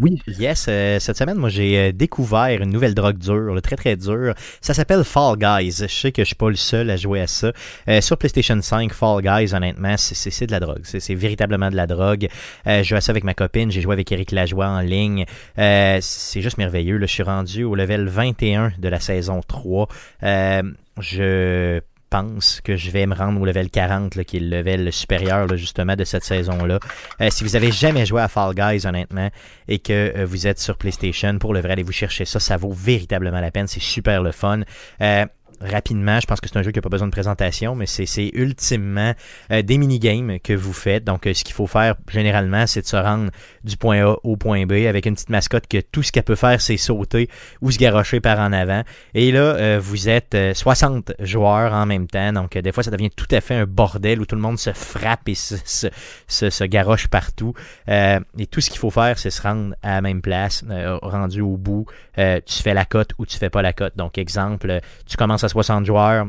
Oui. Yes, euh, cette semaine, moi, j'ai euh, découvert une nouvelle drogue dure, très très dure. Ça s'appelle Fall Guys. Je sais que je suis pas le seul à jouer à ça. Euh, sur PlayStation 5, Fall Guys, honnêtement, c'est- de la drogue. C'est véritablement de la drogue. Euh, je joue à ça avec ma copine. J'ai joué avec Eric Lajoie en ligne. C'est juste merveilleux. là. Je suis rendu au level 21 de la saison 3. Euh, je pense que je vais me rendre au level 40, là, qui est le level supérieur là, justement de cette saison-là. Euh, si vous avez jamais joué à Fall Guys, honnêtement, et que euh, vous êtes sur PlayStation, pour le vrai, allez vous chercher ça, ça vaut véritablement la peine, c'est super le fun. Euh, rapidement, je pense que c'est un jeu qui n'a pas besoin de présentation, mais c'est ultimement euh, des minigames que vous faites. Donc, euh, ce qu'il faut faire généralement, c'est de se rendre du point A au point B avec une petite mascotte que tout ce qu'elle peut faire, c'est sauter ou se garrocher par en avant. Et là, euh, vous êtes euh, 60 joueurs en même temps. Donc, des fois, ça devient tout à fait un bordel où tout le monde se frappe et se, garoche partout. Et tout ce qu'il faut faire, c'est se rendre à la même place, rendu au bout. Tu fais la cote ou tu fais pas la cote. Donc, exemple, tu commences à 60 joueurs.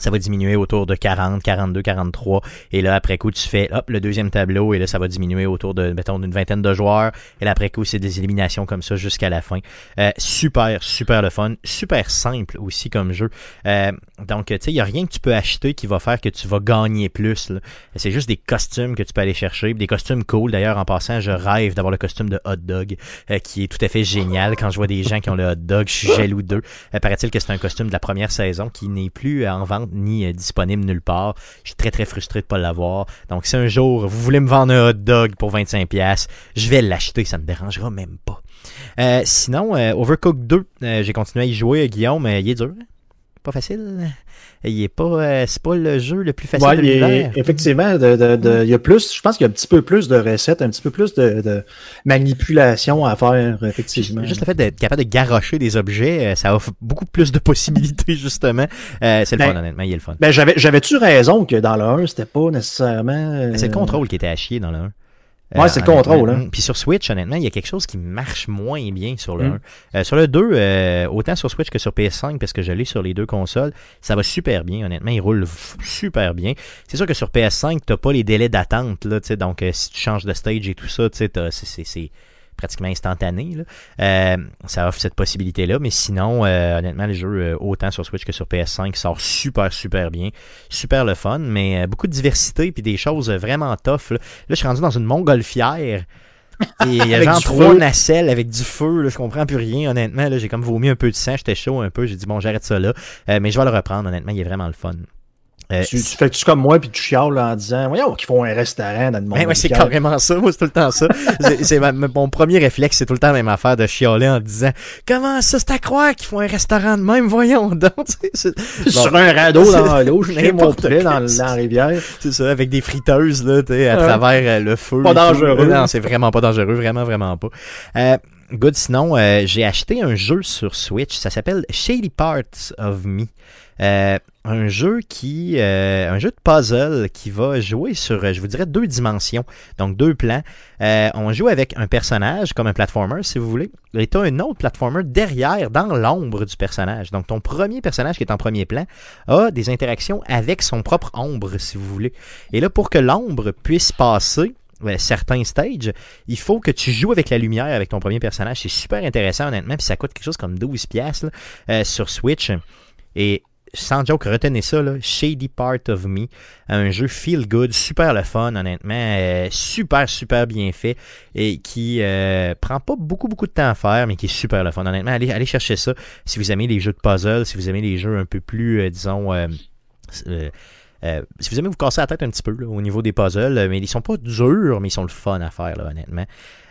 Ça va diminuer autour de 40, 42, 43. Et là, après coup, tu fais hop, le deuxième tableau. Et là, ça va diminuer autour de, mettons, d'une vingtaine de joueurs. Et là, après coup, c'est des éliminations comme ça jusqu'à la fin. Euh, super, super le fun. Super simple aussi comme jeu. Euh, donc, tu sais, il n'y a rien que tu peux acheter qui va faire que tu vas gagner plus. C'est juste des costumes que tu peux aller chercher. Des costumes cool. D'ailleurs, en passant, je rêve d'avoir le costume de hot dog euh, qui est tout à fait génial. Quand je vois des gens qui ont le hot dog, je suis jaloux d'eux. Euh, paraît-il que c'est un costume de la première saison qui n'est plus en vente ni euh, disponible nulle part. Je suis très très frustré de pas l'avoir. Donc si un jour vous voulez me vendre un hot dog pour 25$, je vais l'acheter, ça me dérangera même pas. Euh, sinon, euh, Overcooked 2, euh, j'ai continué à y jouer, Guillaume, il est dur. hein? Pas facile. Il est pas, euh, c'est pas le jeu le plus facile Ouais, de l'univers. effectivement, de, de- de- il y a plus, je pense qu'il y a un petit peu plus de recettes, un petit peu plus de, de manipulation à faire, effectivement. Juste le fait d'être capable de garrocher des objets, euh, ça offre beaucoup plus de possibilités, justement. Euh, c'est le Ben, fun, honnêtement, il est le fun. Ben, j'avais, j'avais-tu raison que dans le 1, c'était pas nécessairement. euh, C'est le contrôle qui était à chier dans le 1. Ouais, c'est le contrôle, hein. Mm. Puis sur Switch, honnêtement, il y a quelque chose qui marche moins bien sur le Mm. 1. Euh, sur le 2, euh, autant sur Switch que sur PS5, parce que je l'ai sur les deux consoles, ça va super bien, honnêtement. Il roule super bien. C'est sûr que sur PS5, t'as pas les délais d'attente, là, tu sais. Donc, euh, si tu changes de stage et tout ça, tu sais, t'as- c'est- c'est c'est pratiquement instantané. Là. Euh, ça offre cette possibilité-là. Mais sinon, euh, honnêtement, le jeu, euh, autant sur Switch que sur PS5, sort super, super bien. Super le fun, mais beaucoup de diversité puis des choses vraiment tough. Là, Là, je suis rendu dans une montgolfière. Et il y a Avec genre trois nacelles avec du feu. Là, je comprends plus rien, honnêtement. J'ai comme vomi un peu de sang. J'étais chaud un peu. J'ai dit, bon, j'arrête ça là. Euh, mais je vais le reprendre, honnêtement. Il est vraiment le fun. Euh, Tu, tu fais-tu comme moi, puis tu chiales en disant, voyons, qu'ils font un restaurant dans le monde. Ouais, ouais, c'est carrément ça. Moi, c'est tout le temps ça. C'est- mon premier réflexe, c'est tout le temps la même affaire de chialer en disant Comment ça, c'est à croire qu'ils font un restaurant de même, voyons donc. Tu sais, C'est Sur bon, un radeau dans l'eau, je fais mon poulet dans, dans la rivière. c'est ça, avec des friteuses, là, tu sais, à Ouais. travers euh, le feu. Pas dangereux. Non, c'est vraiment pas dangereux, vraiment, vraiment pas. Euh, good, sinon, euh, j'ai acheté un jeu sur Switch. Ça s'appelle Shady Parts of Me. Euh, un jeu qui euh, un jeu de puzzle qui va jouer sur je vous dirais deux dimensions donc deux plans Euh, on joue avec un personnage comme un platformer si vous voulez et tu as un autre platformer derrière dans l'ombre du personnage donc ton premier personnage qui est en premier plan a des interactions avec son propre ombre si vous voulez et là pour que l'ombre puisse passer euh, certains stages, il faut que tu joues avec la lumière avec ton premier personnage. C'est super intéressant, honnêtement. Puis ça coûte quelque chose comme 12$ piastres, là, euh, sur Switch. Et sans joke, retenez ça, là, Shady Part of Me, un jeu feel good, super le fun, honnêtement, euh, super, super bien fait et qui euh, prend pas beaucoup, beaucoup de temps à faire, mais qui est super le fun, honnêtement. Allez, allez chercher ça si vous aimez les jeux de puzzle, si vous aimez les jeux un peu plus, euh, disons, euh, si vous aimez vous casser la tête un petit peu là, au niveau des puzzles, euh, mais ils sont pas durs, mais ils sont le fun à faire, là, honnêtement.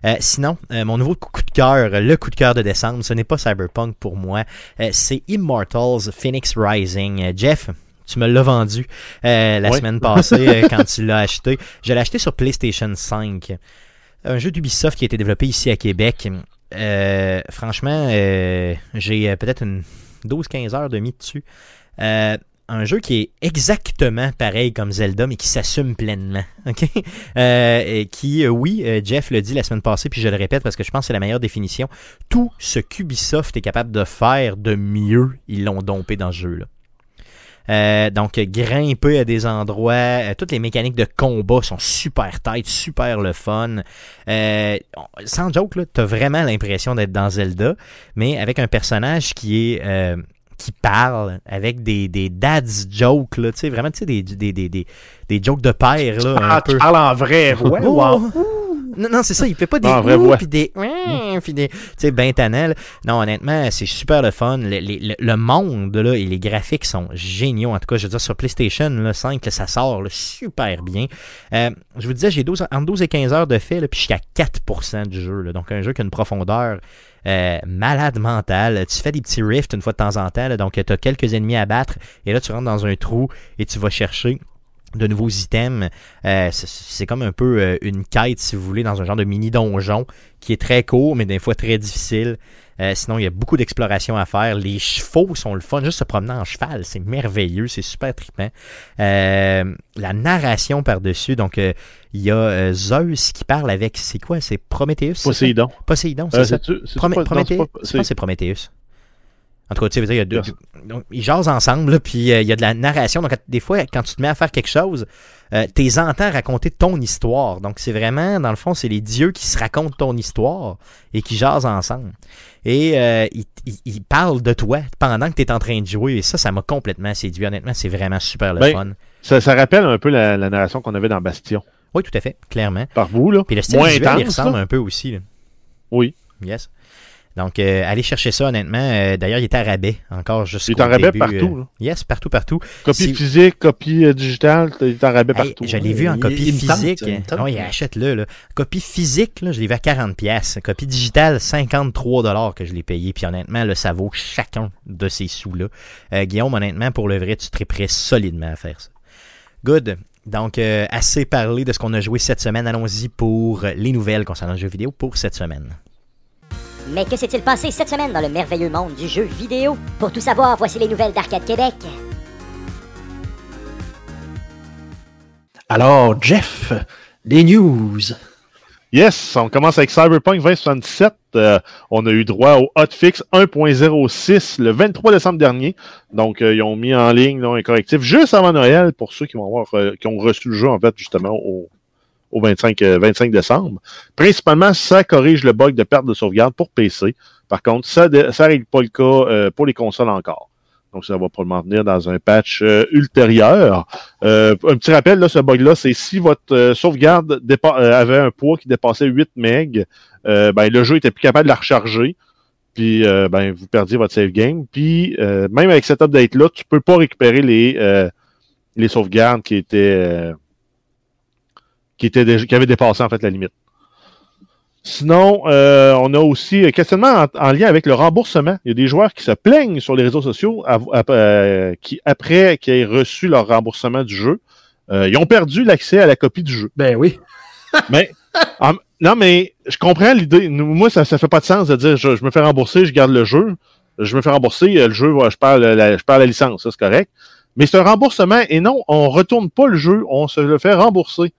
Euh, sinon, euh, mon nouveau coup de cœur, le coup de cœur de décembre, ce n'est pas Cyberpunk pour moi, euh, c'est Immortals Phoenix Rising. Jeff, tu me l'as vendu euh, la Oui. semaine passée euh, quand tu l'as acheté. Je l'ai acheté sur PlayStation 5. Un jeu d'Ubisoft qui a été développé ici à Québec. Euh, franchement, euh, j'ai peut-être une 12-15 heures de mis dessus. Un jeu qui est exactement pareil comme Zelda, mais qui s'assume pleinement. ok? Euh, qui, euh, oui, euh, Jeff l'a dit la semaine passée, puis je le répète parce que je pense que c'est la meilleure définition. Tout ce qu'Ubisoft est capable de faire de mieux, ils l'ont dompé dans ce jeu-là. Donc, grimper à des endroits, toutes les mécaniques de combat sont super tight, super le fun. Sans joke, là, t'as vraiment l'impression d'être dans Zelda, mais avec un personnage qui est qui parle avec des, des dads jokes, là, tu sais, vraiment, tu sais, des, des, des, des, des jokes de père, là, un Ah, peu. tu parles en vrai, ouais, Oh, wow. Non, non, c'est ça, il fait pas des Ah, ouh, voix. puis des puis des tu sais ben tannel. Non, honnêtement, c'est super le fun. Le, le- le- le monde là et les graphiques sont géniaux. En tout cas, je veux dire sur PlayStation là, 5, là, ça sort là, super bien. Euh, je vous disais, j'ai 12, entre 12 et 15 heures de fait, puis je suis à 4% du jeu. là. donc un jeu qui a une profondeur euh, malade mentale. Tu fais des petits rifts une fois de temps en temps, là, donc tu as quelques ennemis à battre et là tu rentres dans un trou et tu vas chercher de nouveaux items. Euh, c'est- comme un peu euh, une quête, si vous voulez, dans un genre de mini donjon qui est très court, mais des fois très difficile. Euh, sinon, il y a beaucoup d'exploration à faire. Les chevaux sont le fun. Juste se promener en cheval, c'est merveilleux, c'est super trippant. La narration par-dessus, donc il y a Zeus qui parle avec, c'est quoi, c'est Prometheus? Poséidon. Poséidon, c'est ça? c'est-tu- c'est-tu Promé- pas- non, c'est Prométhée- pas- je pense c'est- que c'est Prometheus. En tout cas, tu sais, il y a deux- donc, ils jasent ensemble, là, puis euh, il y a de la narration. Donc, des fois, quand tu te mets à faire quelque chose, euh, t'es entends raconter ton histoire. Donc, c'est vraiment, dans le fond, c'est les dieux qui se racontent ton histoire et qui jasent ensemble. Et euh, ils, ils- ils parlent de toi pendant que tu es en train de jouer. Et ça, ça m'a complètement séduit. Honnêtement, c'est vraiment super le Ben, fun. Ça, ça rappelle un peu la, la narration qu'on avait dans Bastion. Oui, tout à fait, clairement. Par vous, là. Puis le style Moins visuel, il intense, ressemble là. un peu aussi. là. Oui. Yes. Donc, euh, allez chercher ça, honnêtement. Euh, D'ailleurs, il est à rabais encore jusqu'au Il est en rabais début, partout, euh, là. Yes, partout, partout. Copie Si- physique, copie euh, digitale, il est en rabais Hey, partout. je l'ai vu en Il- copie il physique. il tente. Oui, achète-le. là. Copie physique, là, je l'ai vu à 40$. pièces. Copie digitale, 53$ que je l'ai payé. Puis honnêtement, là, ça vaut chacun de ces sous-là. Euh, Guillaume, honnêtement, pour le vrai, tu triperais solidement à faire ça. Good. Donc, euh, assez parlé de ce qu'on a joué cette semaine. Allons-y pour les nouvelles concernant le jeu vidéo pour cette semaine. Mais que s'est-il passé cette semaine dans le merveilleux monde du jeu vidéo? Pour tout savoir, voici les nouvelles d'Arcade Québec. Alors, Jeff, les news. Yes, on commence avec Cyberpunk 2077. Euh, on a eu droit au hotfix 1.06 le 23 décembre dernier. Donc, euh, ils ont mis en ligne là, un correctif juste avant Noël pour ceux qui vont avoir, euh, qui ont reçu le jeu, en fait, justement, au, au 25, euh, 25 décembre. Principalement, ça corrige le bug de perte de sauvegarde pour PC. Par contre, ça ne règle pas le cas euh, pour les consoles encore. Donc, ça va probablement venir dans un patch euh, ultérieur. Euh, un petit rappel, là, ce bug-là, c'est si votre euh, sauvegarde euh, avait un poids qui dépassait 8 MB, euh, ben, le jeu était plus capable de la recharger. Puis, euh, ben, vous perdiez votre save game. Puis, euh, même avec cet update-là, tu peux pas récupérer les, euh, les sauvegardes qui étaient, euh, qui étaient déjà, qui avaient dépassé, en fait, la limite. Sinon, euh, on a aussi un questionnement en, en lien avec le remboursement. Il y a des joueurs qui se plaignent sur les réseaux sociaux à- à- euh, qui, après qu'ils aient reçu leur remboursement du jeu, euh, ils ont perdu l'accès à la copie du jeu. Ben oui. Mais en- non, mais je comprends l'idée. Moi, ça, ça fait pas de sens de dire je, je me fais rembourser, je garde le jeu. Je me fais rembourser, euh, le jeu, je parle la, je parle la licence, ça c'est correct. Mais c'est un remboursement et non, on retourne pas le jeu, on se le fait rembourser.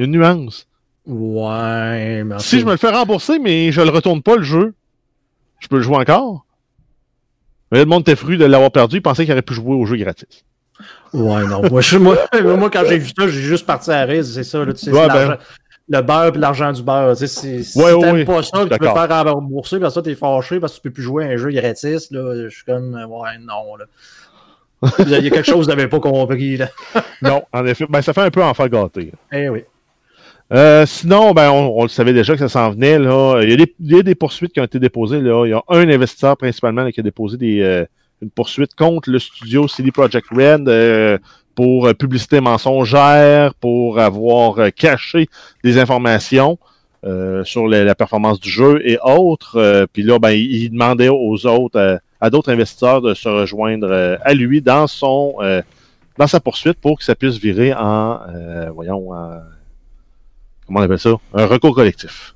Il y a une nuance. Ouais, mais en Si je me le fais rembourser, mais je le retourne pas le jeu, je peux le jouer encore? Mais là, le monde était fru de l'avoir perdu, il pensait qu'il aurait pu jouer au jeu gratis. Ouais, non. Moi, je- moi, moi, quand j'ai vu ça, j'ai juste parti à risque, c'est ça. Là, tu sais, Ouais, c'est ben- Le beurre et l'argent du beurre. Tu sais, c'est- si Ouais, ouais, t'aimes ouais, pas ça, tu peux faire rembourser, parce que ça, t'es fâché parce que tu peux plus jouer à un jeu gratis. Là. Je suis comme, euh, ouais, non. Là. Il y a quelque chose que vous n'avez pas compris. Là. non, en effet, ben, ça fait un peu enfant gâté. Eh oui. Euh, sinon, ben, on, on le savait déjà que ça s'en venait. Là. Il, y a des, il y a des poursuites qui ont été déposées. Là. Il y a un investisseur principalement qui a déposé des, euh, une poursuite contre le studio CD Projekt Red euh, pour euh, publicité mensongère, pour avoir euh, caché des informations euh, sur la, performance du jeu et autres. Puis là, ben, il, il demandait aux autres, à d'autres investisseurs de se rejoindre à lui dans son dans sa poursuite pour que ça puisse virer en voyons en comment on appelle ça? Un recours collectif.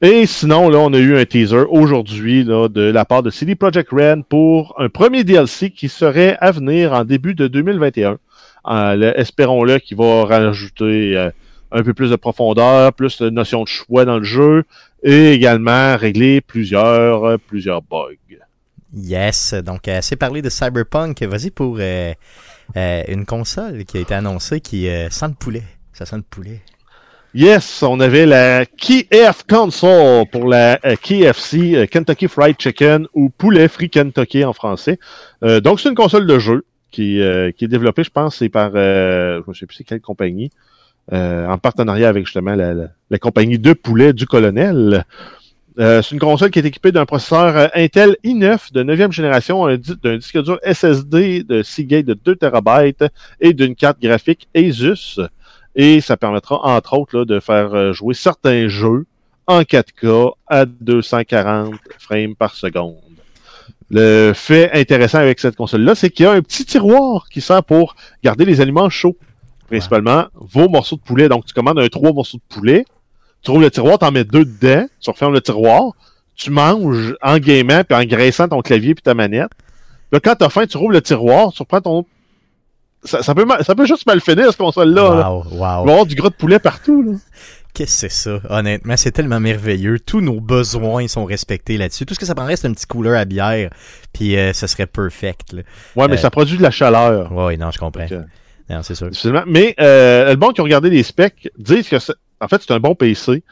Et sinon, là, on a eu un teaser aujourd'hui de la part de CD Projekt Red pour un premier DLC qui serait à venir en début de 2021. Euh, le- Espérons-le qu'il va rajouter euh, un peu plus de profondeur, plus de notion de choix dans le jeu et également régler plusieurs, euh, plusieurs bugs. Yes, donc assez parlé de Cyberpunk. Vas-y pour une console qui a été annoncée qui sent le poulet. Ça sent le poulet. Yes, on avait la KF Console pour la euh, KFC, euh, Kentucky Fried Chicken ou Poulet Free Kentucky en français. Euh, donc, c'est une console de jeu qui, est développée, je pense, c'est par, je ne sais plus c'est quelle compagnie. en partenariat avec justement la, la- la compagnie de poulet du colonel. C'est une console qui est équipée d'un processeur Intel i9 de 9e génération, d'un disque dur SSD de Seagate de 2 TB et d'une carte graphique Asus. Et ça permettra, entre autres, de faire euh, jouer certains jeux en 4K à 240 frames par seconde. Le fait intéressant avec cette console-là, c'est qu'il y a un petit tiroir qui sert pour garder les aliments chauds. Principalement vos morceaux de poulet. Donc, tu commandes un trois morceaux de poulet, tu ouvres le tiroir, tu en mets deux dedans, tu refermes le tiroir, tu manges en gamant puis en graissant ton clavier puis ta manette. Là, quand t'as faim, tu rouvres le tiroir, tu reprends ton. Ça, ça peut, ça peut juste mal finir, cette console-là. là. Wow, Il wow. va y avoir du gras de poulet partout. Là. Qu'est-ce que c'est ça? Honnêtement, c'est tellement merveilleux. Tous nos besoins sont respectés là-dessus. Tout ce que ça prendrait, c'est un petit couleur à bière, puis euh, ce serait perfect. Là. Ouais, mais Euh, ça produit de la chaleur. Ouais, non, je comprends. Non, c'est sûr. Mais euh, le bon qui ont regardé les specs disent que c'est- en fait c'est un bon PC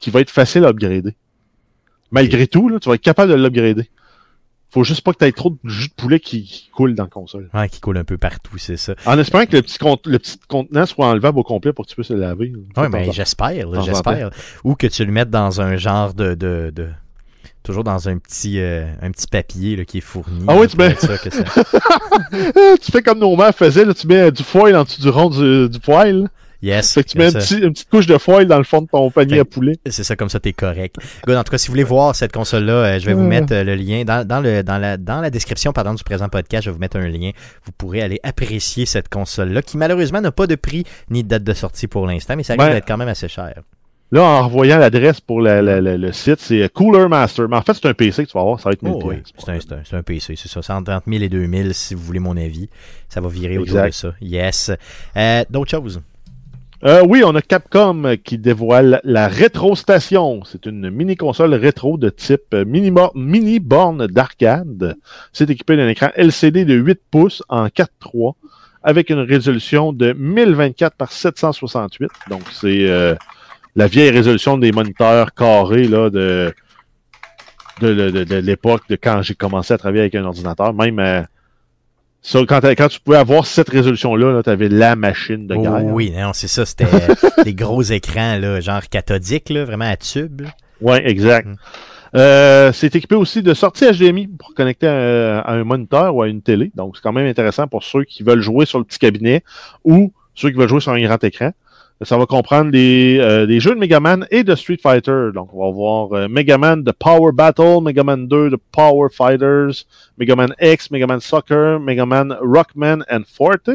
qui va être facile à upgrader. Malgré tout, là, tu vas être capable de l'upgrader. Faut juste pas que tu aies trop de jus de poulet qui, qui coule dans la console. Ouais, qui coule un peu partout, c'est ça. En espérant que le petit, con- le petit contenant soit enlevable au complet pour que tu puisses le laver. Ouais, ben j'espère, j'espère. Ou que tu le mettes dans un genre de... de, de- Toujours dans un petit, euh, un petit papier là, qui est fourni. Ah oui, tu mets- que ça- tu fais comme nos mères faisaient, là, tu mets du foil en dessous du rond du, du poêle. Yes. Fait que tu mets petit- une petite couche de foil dans le fond de ton panier Fait- à poulet. C'est ça, comme ça, t'es correct. Good, en tout cas, si vous voulez voir cette console-là, euh, je vais vous Ouais. mettre euh, le lien dans, dans, le, dans, la, dans la description pardon, du présent podcast. Je vais vous mettre un lien. Vous pourrez aller apprécier cette console-là, qui malheureusement n'a pas de prix ni de date de sortie pour l'instant, mais ça risque Ouais. d'être quand même assez cher. Là, en revoyant l'adresse pour la- la- la- le site, c'est Cooler Master. Mais en fait, c'est un PC que tu vas avoir, ça va être 1000 Oh, oui. C'est un, un- c'est un PC, c'est ça. 130 000 et 2000, si vous voulez mon avis. Ça va virer autour Exact. de ça. Yes. Euh, D'autres choses? Euh, oui, on a Capcom qui dévoile la Retro Station. C'est une mini-console rétro de type euh, mini, mini borne d'arcade. C'est équipé d'un écran LCD de 8 pouces en 4.3 avec une résolution de 1024 par 768. Donc, c'est euh, la vieille résolution des moniteurs carrés là, de, de, l'époque de quand j'ai commencé à travailler avec un ordinateur. Même quand, tu pouvais avoir cette résolution-là, tu avais la machine de Oh, guerre. oui, non, c'est ça. C'était des gros écrans, là, genre cathodiques, là, vraiment à tube. là. Ouais, exact. Mm. Euh, c'est équipé aussi de sortie HDMI pour connecter à, à un moniteur ou à une télé. Donc, c'est quand même intéressant pour ceux qui veulent jouer sur le petit cabinet ou ceux qui veulent jouer sur un grand écran. Ça va comprendre des, euh, des jeux de Mega Man et de Street Fighter. Donc, on va voir euh, Mega Man de Power Battle, Mega Man 2 de Power Fighters, Mega Man X, Mega Man Soccer, Mega Man Rockman and Forte.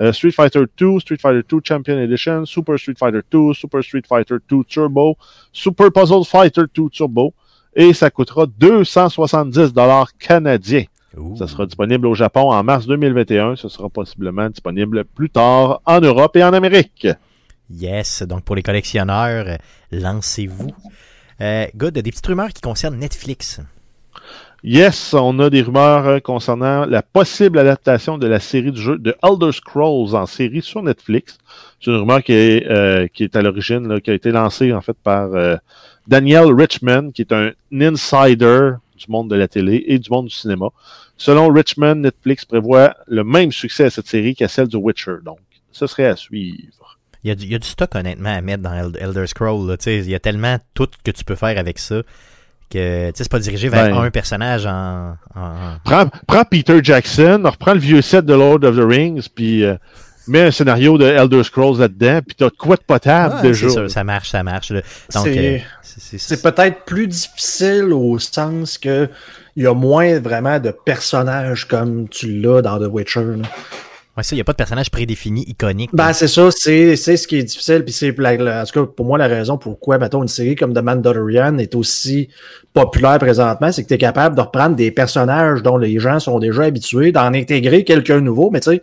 Euh, Street Fighter 2, Street Fighter 2 Champion Edition, Super Street Fighter 2, Super Street Fighter 2 Turbo, Super Puzzle Fighter 2 Turbo. Et ça coûtera 270 dollars canadiens. Ça sera disponible au Japon en mars 2021. Ce sera possiblement disponible plus tard en Europe et en Amérique. Yes, donc pour les collectionneurs, lancez-vous. Euh, good, des petites rumeurs qui concernent Netflix. Yes, on a des rumeurs euh, concernant la possible adaptation de la série du jeu de Elder Scrolls en série sur Netflix. C'est une rumeur qui est, euh, qui est à l'origine, qui a été lancée en fait par euh, Daniel Richman, qui est un insider du monde de la télé et du monde du cinéma. Selon Richman, Netflix prévoit le même succès à cette série qu'à celle du Witcher. Donc, ce serait à suivre. Il y, a du, il y a du stock, honnêtement, à mettre dans Eld- Elder Scrolls. là. Tu sais, Il y a tellement tout que tu peux faire avec ça que tu sais, c'est pas dirigé vers Ben. un personnage en. en- Prends, prends Peter Jackson, reprends le vieux set de Lord of the Rings, puis euh, mets un scénario de Elder Scrolls là-dedans, puis t'as de quoi de potable Ah, déjà. sûr, ça marche, ça marche. là. Donc, C'est- euh, peut-être plus difficile au sens que il y a moins vraiment de personnages comme tu l'as dans The Witcher. là. Ouais, ça, il n'y a pas de personnage prédéfini, iconique. Ben, c'est ça, c'est ce qui est difficile. Puis c'est, en tout cas, pour moi, la raison pourquoi, mettons, une série comme The Mandalorian est aussi populaire présentement, c'est que tu es capable de reprendre des personnages dont les gens sont déjà habitués, d'en intégrer quelqu'un nouveau, mais tu sais,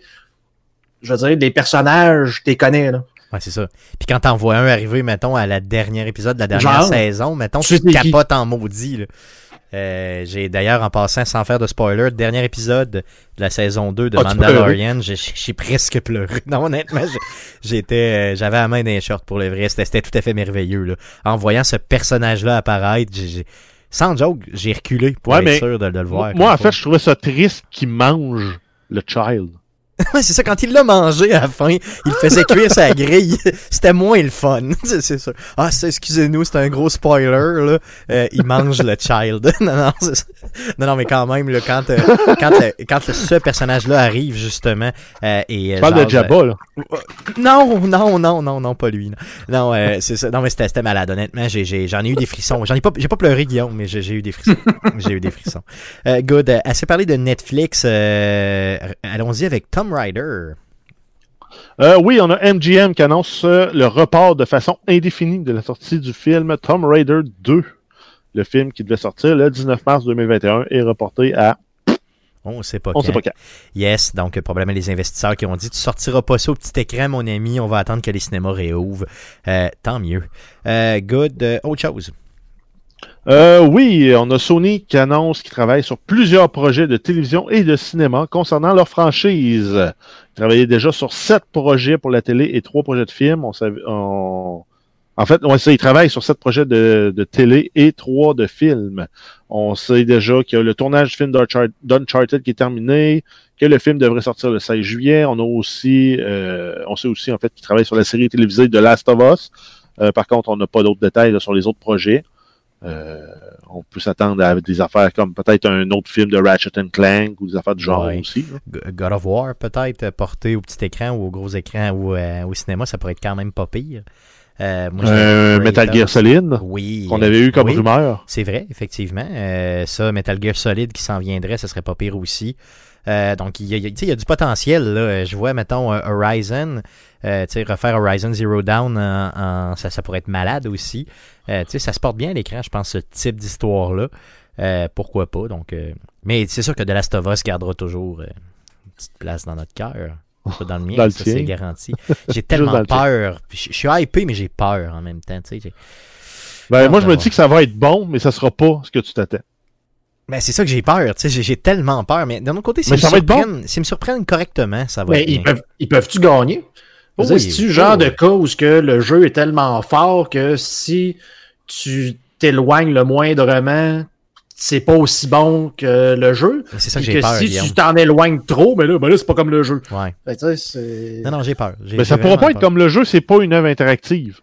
je veux dire, des personnages, tu les connais, là. Ouais, c'est ça. Puis quand t'en vois un arriver, mettons, à la dernière épisode de la dernière Genre, saison, mettons, tu capotes en maudit. là. Euh, j'ai d'ailleurs, en passant, sans faire de spoiler, dernier épisode de la saison 2 de Mandalorian, j'ai- presque pleuré. Non, honnêtement, j'ai- j'étais, euh, j'avais la main d'un short pour le vrai. C'était c'était tout à fait merveilleux. Là. En voyant ce personnage-là apparaître, j'ai- j'ai- sans joke, j'ai reculé pour Ouais, être sûr de, de le voir. Moi, en fait, je trouvais ça triste qu'il mange le child. C'est ça, quand il l'a mangé à la fin, il faisait cuire sa grille. C'était moins le fun. C'est c'est ça. Ah, excusez-nous, c'est un gros spoiler, là. Euh, il mange le child. non, non, non, non, mais quand même, là, quand, euh, quand, le- quand ce personnage-là arrive, justement, euh, et... euh, Je parle genre, de Jabba, là. non, non, non, non, non, pas lui. Non, non euh, c'est ça. Non, mais c'était malade, honnêtement. J'en ai, eu des frissons. J'en ai pas, j'ai pas pleuré, Guillaume, mais j'ai eu des frissons. j'ai eu des frissons. Euh, good. Euh, assez parlé de Netflix. euh, Allons-y avec Tom Rider. Euh, oui, on a MGM qui annonce euh, le report de façon indéfinie de la sortie du film Tomb Raider 2. Le film qui devait sortir le 19 mars 2021 est reporté à On sait pas on quand. sait pas quand. Yes, donc probablement les investisseurs qui ont dit tu sortiras pas ça au petit écran, mon ami. On va attendre que les cinémas réouvrent. Euh, tant mieux. Euh, good. Euh, autre chose. Euh, oui, on a Sony qui annonce qu'ils travaillent sur plusieurs projets de télévision et de cinéma concernant leur franchise. Ils travaillaient déjà sur sept projets pour la télé et trois projets de films. On En fait, on sait, ils travaillent sur sept projets de, télé et trois de films. On sait déjà qu'il y a le tournage du film d'Unchar- d'Uncharted qui est terminé, que le film devrait sortir le 16 juillet. On a aussi, euh, on sait aussi en fait qu'ils travaillent sur la série télévisée de Last of Us. Euh, par contre, on n'a pas d'autres détails sur les autres projets. Euh, on peut s'attendre à des affaires comme peut-être un autre film de Ratchet and Clank ou des affaires du genre Ouais. aussi. là. God of War, peut-être, porté au petit écran ou au gros écran ou euh, au cinéma, ça pourrait être quand même pas pire. Euh, moi, Euh, Metal. Gear Solid Oui. qu'on avait eu comme oui. rumeur. C'est vrai, effectivement. Euh, ça, Metal Gear Solid qui s'en viendrait, ça serait pas pire aussi. Donc, il y, a, il y a- du potentiel. Là. Je vois, mettons, Horizon. refaire Horizon Zero Dawn, en, en- ça, ça pourrait être malade aussi. Euh, tu sais, ça se porte bien à l'écran, je pense, ce type d'histoire-là. Euh, pourquoi pas? Donc, euh, mais c'est sûr que The Last of Us gardera toujours euh, une petite place dans notre cœur. Pas dans le mien, Dans le ça tien. c'est garanti. J'ai tellement peur. Puis Je suis hypé, mais j'ai peur en même temps. tu sais, j'ai- Ben, Non, moi, je me dis que ça va être bon, mais ça sera pas ce que tu t'attends. Ben, c'est ça que j'ai peur, tu sais, j'ai- tellement peur, mais d'un autre côté, si Mais ils ça me va être bon. s'ils me surprennent correctement, ça va Mais être ils bien. peuvent, ils peuvent-tu gagner? Oh oui, C'est-tu le oh genre de cas où que le jeu est tellement fort que si tu t'éloignes le moindrement, c'est pas aussi bon que le jeu? C'est ça que j'ai peur, si Guillaume. tu t'en éloignes trop, ben là, ben là c'est pas comme le jeu. Ouais. C'est- Non, non, j'ai peur. Mais ça pourra pas être peur. comme le jeu, c'est pas une œuvre interactive.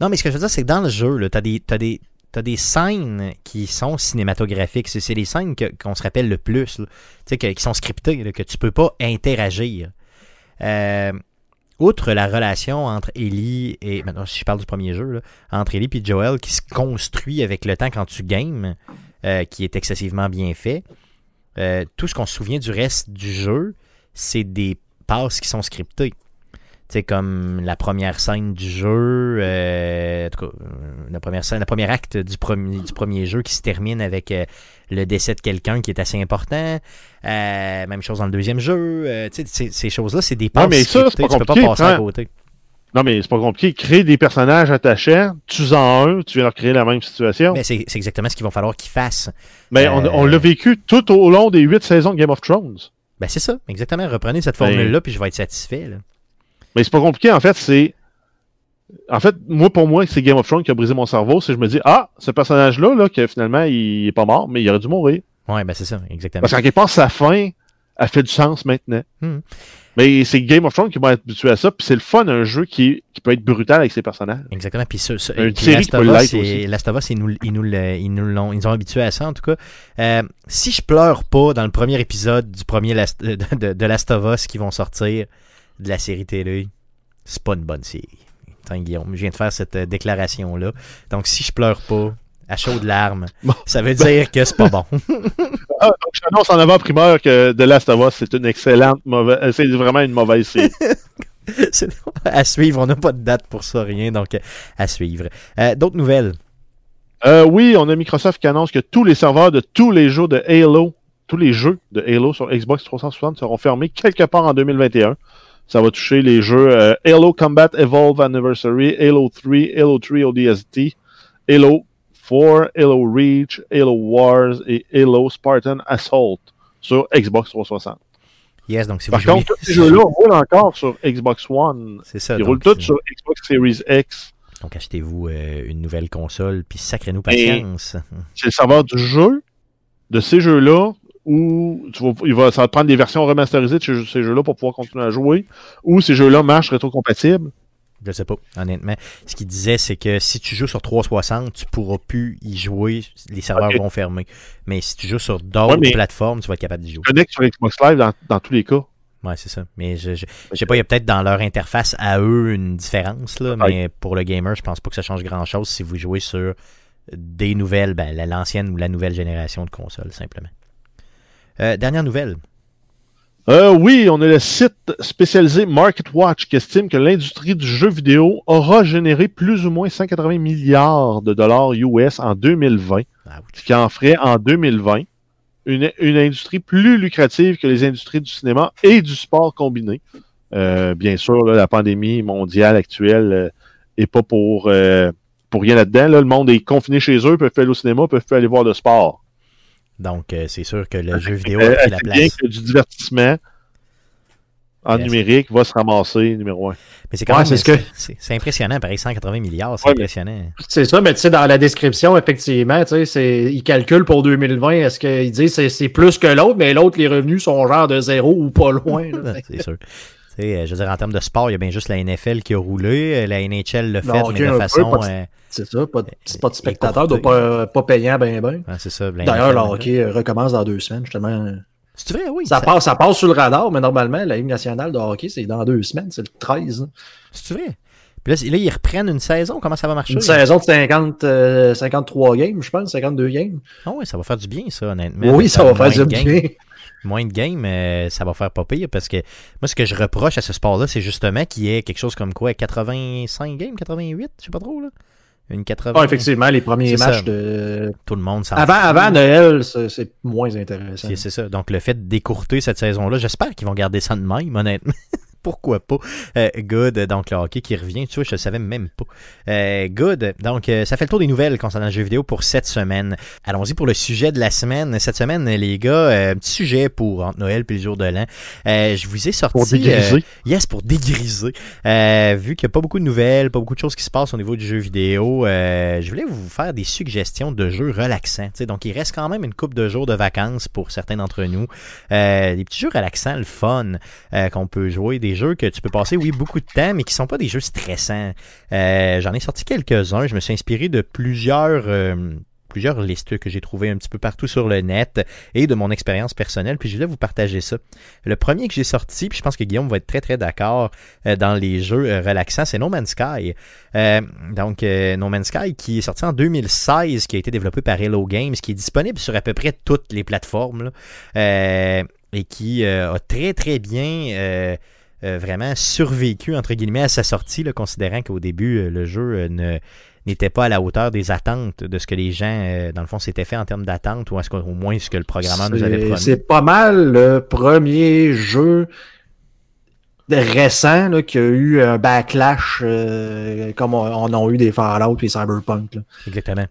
Non, mais ce que je veux dire, c'est que dans le jeu, t'as des, t'as des, t'as des scènes qui sont cinématographiques. C'est, les scènes qu'on se rappelle le plus, là. Tu sais, que- qui sont scriptées, là, que tu peux pas interagir. Euh, outre la relation entre Ellie et. Maintenant, si je parle du premier jeu, entre Ellie et Joel, qui se construit avec le temps quand tu games, euh, qui est excessivement bien fait. euh, tout ce qu'on se souvient du reste du jeu, c'est des passes qui sont scriptées. Tu sais, comme la première scène du jeu, euh, en tout cas, euh, la première scène, le premier acte du premier, du premier jeu qui se termine avec euh, le décès de quelqu'un qui est assez important. Euh, même chose dans le deuxième jeu. tu sais, ces, choses-là, c'est des passes mais ça, pas tu peux pas passer à prends- côté. Non, mais c'est pas compliqué. Créer des personnages attachants, tu-en un, tu viens leur créer la même situation. Mais c'est exactement ce qu'il va falloir qu'ils fassent. Mais on, on l'a vécu tout au long des huit saisons de Game of Thrones. Ben c'est ça, exactement. Reprenez cette Ben- formule-là, puis je vais être satisfait. là. Mais c'est pas compliqué, en fait, c'est. En fait, moi, pour moi, c'est Game of Thrones qui a brisé mon cerveau. C'est je me dis, ah, ce personnage-là, là, que finalement, il est pas mort, mais il aurait dû mourir. Ouais, ben c'est ça, exactement. Parce qu'en quelque part, sa fin a fait du sens maintenant. Hmm. Mais c'est Game of Thrones qui m'a habitué à ça, puis c'est le fun d'un jeu qui, qui peut être brutal avec ses personnages. Exactement. Puis, Une série Last qui of peut Us, l'être c'est- aussi. Last of Us, ils nous, ils nous, ils nous l'ont, ils nous ont habitués à ça, en tout cas. Euh, si je pleure pas dans le premier épisode du premier Last, de, de- de Last of Us qui vont sortir de la série télé, c'est pas une bonne série. Attends, Guillaume, je viens de faire cette euh, déclaration-là. Donc, si je pleure pas à chaudes larmes, Bon. ça veut dire que c'est pas bon. Ah, donc je t'annonce en avant-primeur que The Last of Us, c'est une excellente mauvaise. euh, C'est vraiment une mauvaise série. C'est- à suivre, on n'a pas de date pour ça, rien, donc euh, à suivre. Euh, D'autres nouvelles? Euh, oui, on a Microsoft qui annonce que tous les serveurs de tous les jeux de Halo, tous les jeux de Halo sur Xbox 360 seront fermés quelque part en 2021. Ça va toucher les jeux euh, Halo Combat Evolve Anniversary, Halo 3, Halo 3 ODST, Halo 4, Halo Reach, Halo Wars et Halo Spartan Assault sur Xbox 360. Yes, donc si Par vous jouez- contre, tous ces jeux-là roulent encore sur Xbox One. c'est ça. Ils donc, roulent tous sur Xbox Series X. Donc, achetez-vous euh, une nouvelle console, puis sacrez-nous patience. c'est le serveur du jeu, de ces jeux-là, ou tu vas, il va, ça va te prendre des versions remasterisées de ces, ces jeux-là pour pouvoir continuer à jouer, ou ces jeux-là marchent rétrocompatibles. Je sais pas, honnêtement. Ce qu'il disait, c'est que si tu joues sur 360, tu pourras plus y jouer. Les serveurs vont fermer. Mais si tu joues sur d'autres Ouais, plateformes, tu vas être capable d'y jouer. Connecte sur Xbox Live dans, dans tous les cas. Ouais, c'est ça. Mais je, je, je sais pas, il y a peut-être dans leur interface à eux une différence, là, mais pour le gamer, je pense pas que ça change grand-chose si vous jouez sur des nouvelles, ben, la- l'ancienne ou la nouvelle génération de consoles, simplement. Euh, dernière nouvelle. Euh, oui, on a le site spécialisé Market Watch qui estime que l'industrie du jeu vidéo aura généré plus ou moins 180 milliards de dollars US en 2020, Ah, oui. ce qui en ferait en 2020 une, une industrie plus lucrative que les industries du cinéma et du sport combinés. Euh, bien sûr, là, la pandémie mondiale actuelle euh, est pas pour, euh, pour rien là-dedans. Là. Le monde est confiné chez eux, peuvent aller au cinéma, peuvent aller voir de sport. Donc, euh, c'est sûr que le jeu vidéo a pris la c'est bien place. que du divertissement en Yes. numérique va se ramasser numéro un. Mais c'est quand Ouais, même c'est impressionnant, pareil, 180 milliards, c'est Ouais, impressionnant. C'est ça, mais tu sais, dans la description, effectivement, tu sais, c'est- ils calculent pour 2020, est-ce qu'ils disent c'est c'est plus que l'autre, mais l'autre, les revenus sont genre de zéro ou pas loin. là. C'est sûr. Tu sais, euh, je veux dire, en termes de sport, il y a bien juste la NFL qui a roulé. euh, La NHL le fait, Non, mais de peu, euh, C'est ça, pas de, c'est pas de spectateurs, écourté. doit pas, pas payant ben ben. c'est ça. D'ailleurs, le hockey euh, recommence dans deux semaines, justement. C'est vrai, oui. Ça, passe, ça passe sur le radar, mais normalement, la Ligue nationale de hockey, c'est dans deux semaines, c'est le 13. hein. C'est vrai. Puis là, là, ils reprennent une saison. Comment ça va marcher? Une saison de 50, euh, 53 games, je pense, 52 games. Ah oui, ça va faire du bien, ça, honnêtement. oui, ça va faire du bien. Moins de games, euh, ça va faire pas pire parce que moi, ce que je reproche à ce sport-là, c'est justement qu'il y ait quelque chose comme quoi, 85 games, 88, je sais pas trop, là. Une 80. Ah, effectivement, les premiers matchs ça. de. Tout le monde s'en Avant, avant Noël, c'est moins intéressant. C'est c'est ça. Donc, le fait d'écourter cette saison-là, j'espère qu'ils vont garder ça de même, honnêtement. Pourquoi pas? Euh, good. Donc, le hockey qui revient, tu vois, je ne savais même pas. Euh, good. Donc, euh, ça fait le tour des nouvelles concernant le jeu vidéo pour cette semaine. Allons-y pour le sujet de la semaine. Cette semaine, les gars, un petit sujet pour entre Noël et le jour de l'an. Je vous ai sorti... Pour dégriser. yes, pour dégriser. Vu qu'il n'y a pas beaucoup de nouvelles, pas beaucoup de choses qui se passent au niveau du jeu vidéo, je voulais vous faire des suggestions de jeux relaxants. Donc, il reste quand même une coupe de jours de vacances pour certains d'entre nous. Des petits jeux relaxants, le fun, qu'on peut jouer. Des jeux que tu peux passer, oui, beaucoup de temps, mais qui sont pas des jeux stressants. Euh, J'en ai sorti quelques-uns. Je me suis inspiré de plusieurs... euh, plusieurs listes que j'ai trouvées un petit peu partout sur le net et de mon expérience personnelle, puis je voulais vous partager ça. Le premier que j'ai sorti, puis je pense que Guillaume va être très très d'accord euh, dans les jeux relaxants, c'est No Man's Sky. Donc No Man's Sky qui est sorti en 2016, qui a été développé par Hello Games, qui est disponible sur à peu près toutes les plateformes, et qui a très très bien... euh, vraiment survécu entre guillemets à sa sortie, là, considérant qu'au début euh, le jeu euh, ne n'était pas à la hauteur des attentes de ce que les gens, dans le fond, s'étaient fait en termes d'attente, ou est-ce qu'au moins ce que le programmeur nous avait promis? C'est pas mal le premier jeu récent là, qui a eu un backlash euh, comme on, on a eu des Fallout et Cyberpunk. là. Exactement.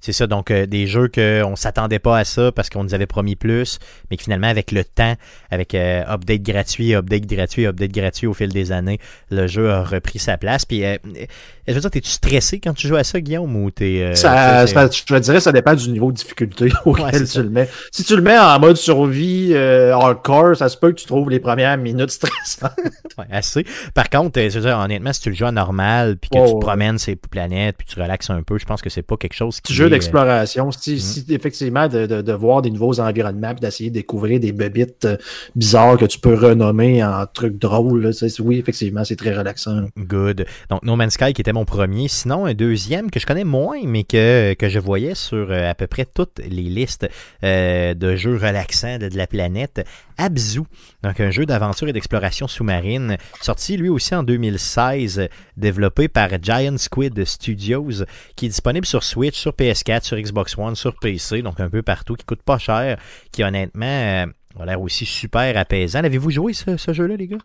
C'est ça, donc euh, des jeux qu'on s'attendait pas à ça parce qu'on nous avait promis plus, mais que finalement, avec le temps, avec euh, update gratuit, update gratuit, update gratuit au fil des années, le jeu a repris sa place. Puis, euh, euh, je veux dire, t'es-tu stressé quand tu joues à ça, Guillaume, ou t'es... euh, Ça, ça- je te dirais ça dépend du niveau de difficulté auquel Ouais, tu le mets. Si tu le mets en mode survie euh, hardcore, ça se peut que tu trouves les premières minutes stressantes. Ouais, assez. Par contre, je veux dire, honnêtement, si tu le joues en normal, puis que Oh, tu te ouais. promènes ces planètes, puis tu relaxes un peu, je pense que c'est pas quelque chose qui jeu euh, d'exploration. Si, si effectivement de, de, de voir des nouveaux environnements puis d'essayer de découvrir des bébites euh, bizarres que tu peux renommer en trucs drôles, là, oui, effectivement, c'est très relaxant. là. Good. Donc No Man's Sky qui était mon premier. Sinon, un deuxième que je connais moins, mais que, que je voyais sur euh, à peu près toutes les listes euh, de jeux relaxants de, de la planète. Abzu. Donc un jeu d'aventure et d'exploration sous-marine. Sorti lui aussi en 2016, euh, développé par Giant Squid Studios, qui est disponible sur Switch, sur PS4, sur Xbox One, sur PC, donc un peu partout, qui coûte pas cher, qui honnêtement euh, a l'air aussi super apaisant. L'avez-vous joué ce, ce jeu-là, les gars?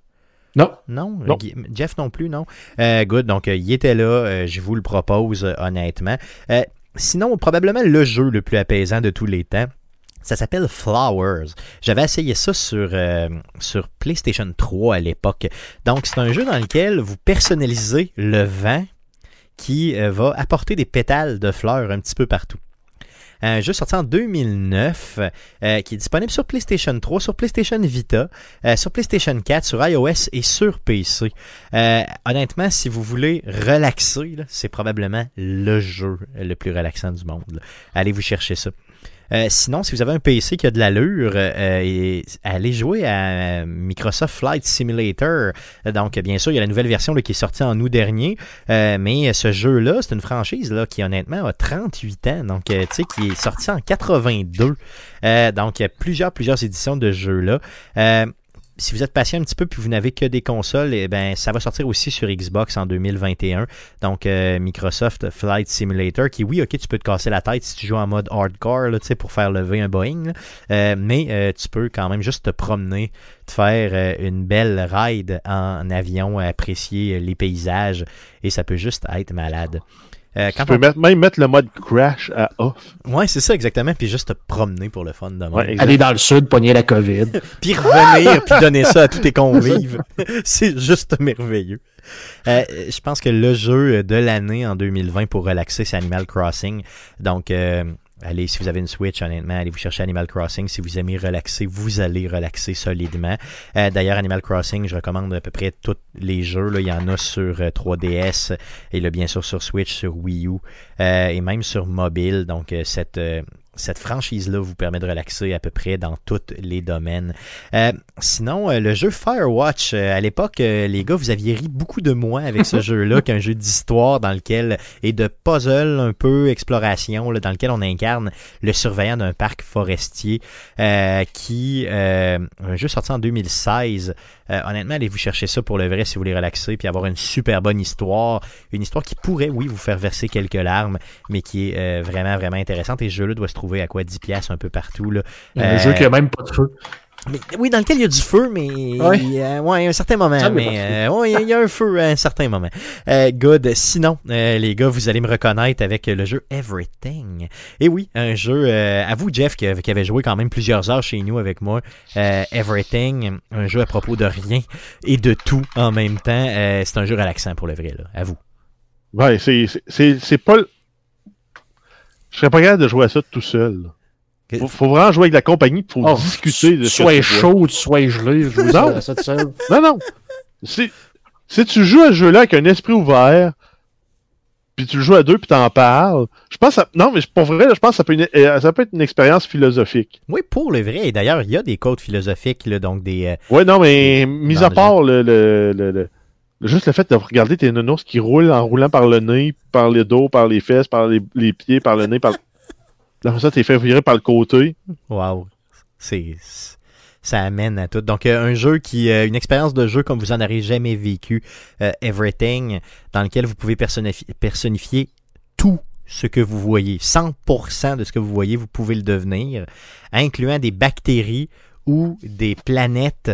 Non. Non, Jeff non plus, non. Euh, good, donc euh, il était là, je vous le propose honnêtement. Sinon, probablement le jeu le plus apaisant de tous les temps. Ça s'appelle Flowers. J'avais essayé ça sur, euh, sur PlayStation 3 à l'époque. Donc, c'est un jeu dans lequel vous personnalisez le vent qui euh, va apporter des pétales de fleurs un petit peu partout. Un jeu sorti en 2009 euh, qui est disponible sur PlayStation 3, sur PlayStation Vita, euh, sur PlayStation 4, sur iOS et sur PC. Euh, honnêtement, si vous voulez relaxer, c'est probablement le jeu le plus relaxant du monde. Allez vous chercher ça. Euh, sinon, si vous avez un PC qui a de l'allure, euh, allez jouer à Microsoft Flight Simulator. Donc, bien sûr, il y a la nouvelle version là, qui est sortie en août dernier, euh, mais ce jeu-là, c'est une franchise là, qui, honnêtement, a 38 ans, donc, euh, tu sais, qui est sorti en 82. Euh, donc, il y a plusieurs, plusieurs éditions de ce jeu-là. Si vous êtes patient un petit peu puis vous n'avez que des consoles, eh ben ça va sortir aussi sur Xbox en 2021. Donc euh, Microsoft Flight Simulator, qui oui, ok, tu peux te casser la tête si tu joues en mode hardcore, là, pour faire lever un Boeing. Euh, mais euh, tu peux quand même juste te promener, te faire une belle ride en avion, apprécier les paysages, et ça peut juste être malade. Euh, Tu quand peux on- mettre- même mettre le mode crash à off. Ouais, c'est ça exactement, puis juste te promener pour le fun de. Ouais. Aller dans le sud, pogner la COVID. puis revenir, puis donner ça à tous tes convives. c'est juste merveilleux. Euh, je pense que le jeu de l'année en 2020 pour relaxer, c'est Animal Crossing. Donc, euh, allez, si vous avez une Switch, honnêtement, allez vous chercher Animal Crossing. Si vous aimez relaxer, vous allez relaxer solidement. Euh, D'ailleurs, Animal Crossing, je recommande à peu près tous les jeux. Là. Il y en a sur euh, 3DS et là, bien sûr sur Switch, sur Wii U euh, et même sur mobile. Donc, euh, cette... cette franchise-là vous permet de relaxer à peu près dans tous les domaines. Euh, sinon, euh, le jeu Firewatch, euh, à l'époque, euh, les gars, vous aviez ri beaucoup de moi avec ce jeu-là, qu'un jeu d'histoire dans lequel et de puzzle un peu exploration, là, dans lequel on incarne le surveillant d'un parc forestier, euh, qui euh, un jeu sorti en 2016. Euh, honnêtement, allez vous chercher ça pour le vrai si vous voulez relaxer puis avoir une super bonne histoire, une histoire qui pourrait, oui, vous faire verser quelques larmes, mais qui est euh, vraiment vraiment intéressante. Et ce jeu-là doit se trouver à quoi 10 pièces un peu partout là. Un Euh, jeu qui a même pas de feu. mais, oui, dans lequel il y a du feu, mais Ouais. euh, ouais, à un certain moment. Ça, mais euh, ouais, il y a- un feu à un certain moment. Euh, good. Sinon, euh, les gars, vous allez me reconnaître avec le jeu Everything. Et oui, un jeu. euh, à vous, Jeff, qui, qui avait joué quand même plusieurs heures chez nous avec moi. euh, Everything, un jeu à propos de rien et de tout en même temps. Euh, c'est un jeu relaxant pour le vrai, là. À vous. Ouais, c'est- c'est- c'est c'est pas. Je serais pas capable de jouer à ça tout seul. Faut, faut vraiment jouer avec la compagnie, faut Oh, discuter de vois. chaud sois gelé, je joue Non. ça, tout seul. Non, non. Si, si tu joues à ce jeu-là avec un esprit ouvert, puis tu le joues à deux, puis t'en parles, je pense que ça- Non, mais pour vrai, je pense que ça peut, une- euh, ça peut être une expérience philosophique. Oui, pour le vrai. Et d'ailleurs, il y a des codes philosophiques, là, donc des. euh, Ouais, non, mais mis à part le, le, le- le- juste le fait de regarder tes nounours qui roulent en roulant par le nez, par le dos, par les fesses, par les, les pieds, par le nez, par. Ça, t'es fait virer par le côté. Wow. C'est ça amène à tout. Donc euh, un jeu qui euh, une expérience de jeu comme vous en aurez jamais vécu euh, Everything dans lequel vous pouvez personnifi- personnifier tout ce que vous voyez. 100% de ce que vous voyez, vous pouvez le devenir, incluant des bactéries ou des planètes,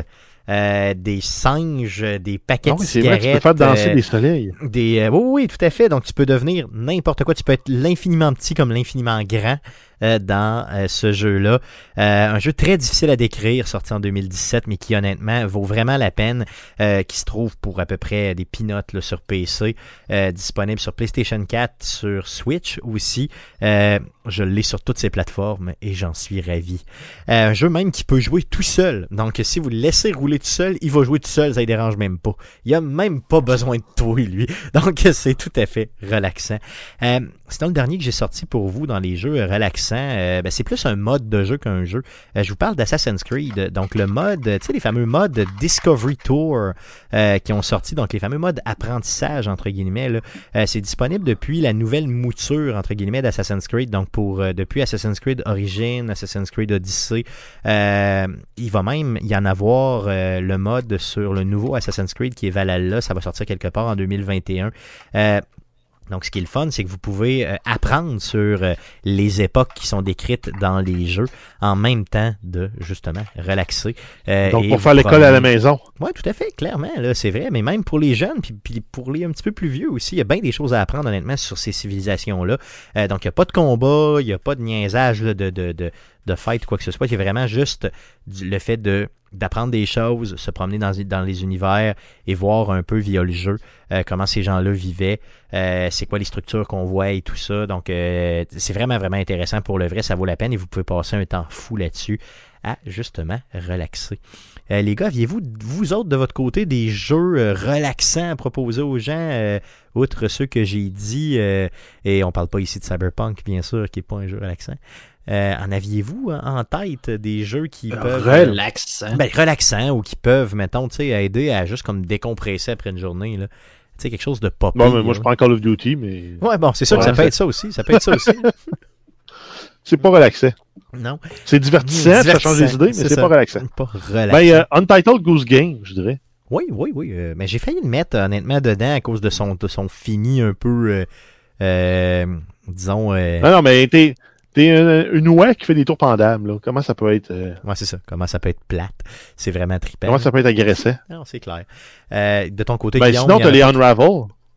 euh, des singes, des paquets Non, de c'est vrai, cigarettes. tu peux faire danser euh, des soleils. des, euh, oui, oui, tout à fait. Donc, tu peux devenir n'importe quoi. Tu peux être l'infiniment petit comme l'infiniment grand dans euh, ce jeu-là. Euh, un jeu très difficile à décrire, sorti en 2017, mais qui honnêtement vaut vraiment la peine, euh, qui se trouve pour à peu près des là, sur PC, euh, disponible sur PlayStation 4, sur Switch aussi. Euh, je l'ai sur toutes ces plateformes et j'en suis ravi. Euh, un jeu même qui peut jouer tout seul. Donc, si vous le laissez rouler tout seul, il va jouer tout seul, ça ne dérange même pas. Il a même pas besoin de toi, lui. Donc, c'est tout à fait relaxant. Euh, sinon, le dernier que j'ai sorti pour vous dans les jeux relaxants, euh, ben, c'est plus un mode de jeu qu'un jeu. Euh, je vous parle d'Assassin's Creed. Donc, le mode, tu sais, les fameux modes Discovery Tour euh, qui ont sorti, donc les fameux modes apprentissage, entre guillemets. Euh, c'est disponible depuis la nouvelle mouture, entre guillemets, d'Assassin's Creed. Donc, pour euh, depuis Assassin's Creed Origin, Assassin's Creed Odyssey, euh, il va même y en avoir euh, le mode sur le nouveau Assassin's Creed qui est Valhalla. Ça va sortir quelque part en 2021. Donc, ce qui est le fun, c'est que vous pouvez euh, apprendre sur euh, les époques qui sont décrites dans les jeux en même temps de, justement, relaxer. euh, Donc, pour faire l'école à la maison. Oui, tout à fait, clairement, là, c'est vrai. Mais même pour les jeunes, puis, puis pour les un petit peu plus vieux aussi, il y a bien des choses à apprendre, honnêtement, sur ces civilisations-là. Euh, donc, il n'y a pas de combat, il n'y a pas de niaisage là, de, de, de, de fight, quoi que ce soit. Y a vraiment juste le fait de d'apprendre des choses, se promener dans, les univers et voir un peu via le jeu euh, comment ces gens-là vivaient, euh, c'est quoi les structures qu'on voit et tout ça. Donc, euh, c'est vraiment, vraiment intéressant pour le vrai. Ça vaut la peine et vous pouvez passer un temps fou là-dessus à justement relaxer. Les gars, aviez-vous, vous autres, de votre côté, des jeux relaxants à proposer aux gens, outre ceux que j'ai dit, et on parle pas ici de Cyberpunk, bien sûr, qui n'est pas un jeu relaxant. Euh, en aviez-vous hein, en tête des jeux qui peuvent... Relax. hein. Ben, relaxants ou qui peuvent, mettons, tu sais, aider à juste comme décompresser après une journée, là? Tu sais, quelque chose de pas Bon, mais moi, je prends Call of Duty, mais Ouais, bon, c'est sûr que ça peut être ça aussi. Ça peut être ça aussi. c'est pas relaxant. non. C'est divertissant, ça change les idées, mais c'est pas relaxant. Pas relaxant. Ben, euh, Untitled Goose Game, je dirais. Oui, oui, oui. euh, mais j'ai failli le mettre honnêtement dedans à cause de son, de son fini un peu, euh, euh, disons, euh, Non, non, mais t'es, t'es une, une qui fait des tours pendables, là. Comment ça peut être, euh, ouais, c'est ça. Comment ça peut être plate? C'est vraiment trippant. comment ça peut être agressant? Non, c'est clair. Euh, de ton côté, Ben, Guillaume, sinon, t'as les Unravel.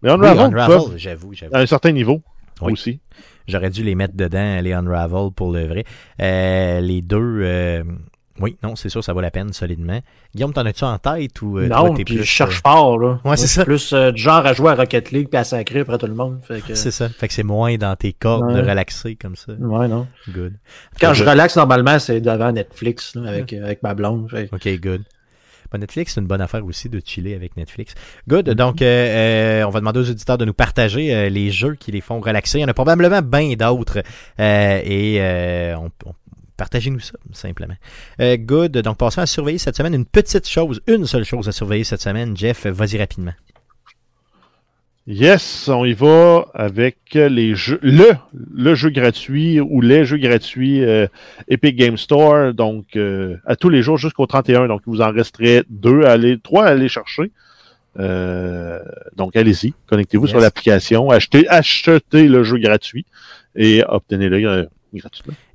Les Oui, Unravel, Unravel, peuvent, j'avoue, j'avoue. à un certain niveau, Oui. aussi. J'aurais dû les mettre dedans, les Unravel, pour le vrai. Euh, les deux, euh, oui, non, c'est sûr, ça vaut la peine, solidement. Guillaume, t'en as-tu en tête ou euh, non, puis plus, je cherche euh, fort, là. Ouais, c'est ça. plus euh, genre à jouer à Rocket League puis à sacrer après tout le monde. Fait que... C'est ça. Fait que c'est moins dans tes cordes Ouais. de relaxer comme ça. Ouais, non. Good. Quand je relaxe, normalement, c'est devant Netflix, là, avec, euh, avec ma blonde. Fait OK, good. Bon, Netflix, c'est une bonne affaire aussi de chiller avec Netflix. Good. Donc, euh, euh, on va demander aux auditeurs de nous partager euh, les jeux qui les font relaxer. Il y en a probablement bien d'autres. Euh, et euh, on, on- partagez-nous ça, simplement. Euh, good. Donc, passons à surveiller cette semaine une petite chose, une seule chose à surveiller cette semaine. Jeff, vas-y rapidement. Yes, on y va avec les jeux, le, le jeu gratuit ou les jeux gratuits euh, Epic Game Store, donc euh, à tous les jours jusqu'au 31. Donc, il vous en resterait deux à aller, trois à aller chercher. Euh, donc, allez-y, connectez-vous Yes. sur l'application, achetez, achetez le jeu gratuit et obtenez-le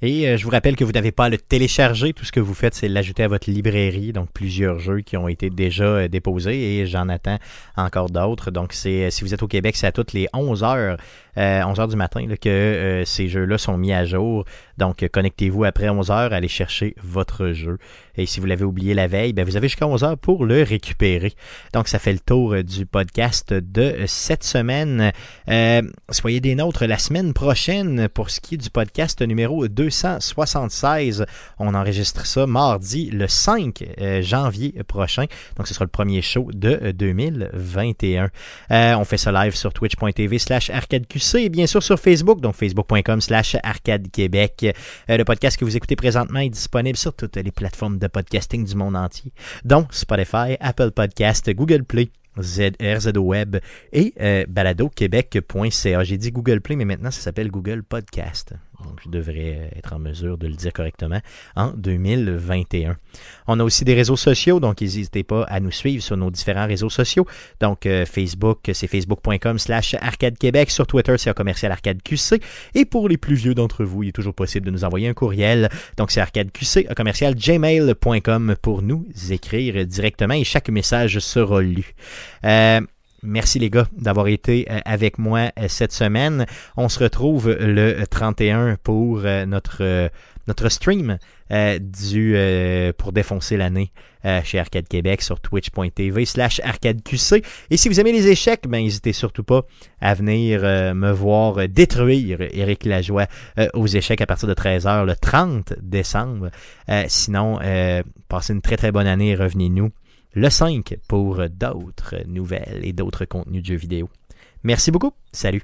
Et euh, je vous rappelle que vous n'avez pas à le télécharger. Tout ce que vous faites, c'est l'ajouter à votre librairie. Donc, plusieurs jeux qui ont été déjà euh, déposés et j'en attends encore d'autres. Donc, c'est euh, si vous êtes au Québec, c'est à toutes les 11 heures, euh, 11 heures du matin que euh, ces jeux-là sont mis à jour. Donc, euh, connectez-vous après 11 heures, allez chercher votre jeu. Et si vous l'avez oublié la veille, ben, vous avez jusqu'à 11 heures pour le récupérer. Donc, ça fait le tour euh, du podcast de euh, cette semaine. Euh, soyez des nôtres la semaine prochaine pour ce qui est du podcast numéro 276. On enregistre ça mardi le 5 euh, janvier prochain. Donc ce sera le premier show de euh, 2021. Euh, on fait ça live sur twitch.tv slash arcadeqc et bien sûr sur Facebook, donc facebook.com slash arcadequebec. Euh, le podcast que vous écoutez présentement est disponible sur toutes les plateformes de podcasting du monde entier, dont Spotify, Apple Podcast, Google Play, RZO Web et euh, baladoquebec.ca. J'ai dit Google Play, mais maintenant ça s'appelle Google Podcast. Donc je devrais être en mesure de le dire correctement en 2021. On a aussi des réseaux sociaux, donc n'hésitez pas à nous suivre sur nos différents réseaux sociaux. Donc euh, Facebook, c'est facebook.com slash arcade québec. Sur Twitter, c'est commercial arcade QC. Et pour les plus vieux d'entre vous, il est toujours possible de nous envoyer un courriel. Donc c'est arcadeqc, commercial gmail.com pour nous écrire directement et chaque message sera lu. Euh, Merci les gars d'avoir été euh, avec moi euh, cette semaine. On se retrouve le 31 pour euh, notre, euh, notre stream du, pour défoncer l'année chez Arcade Québec sur twitch.tv slash arcadeqc. Et si vous aimez les échecs, ben, n'hésitez surtout pas à venir me voir détruire Éric Lajoie aux échecs à partir de 13h le 30 décembre. Sinon, passez une très très bonne année et revenez-nous le 5 pour d'autres nouvelles et d'autres contenus de jeux vidéo. Merci beaucoup. Salut.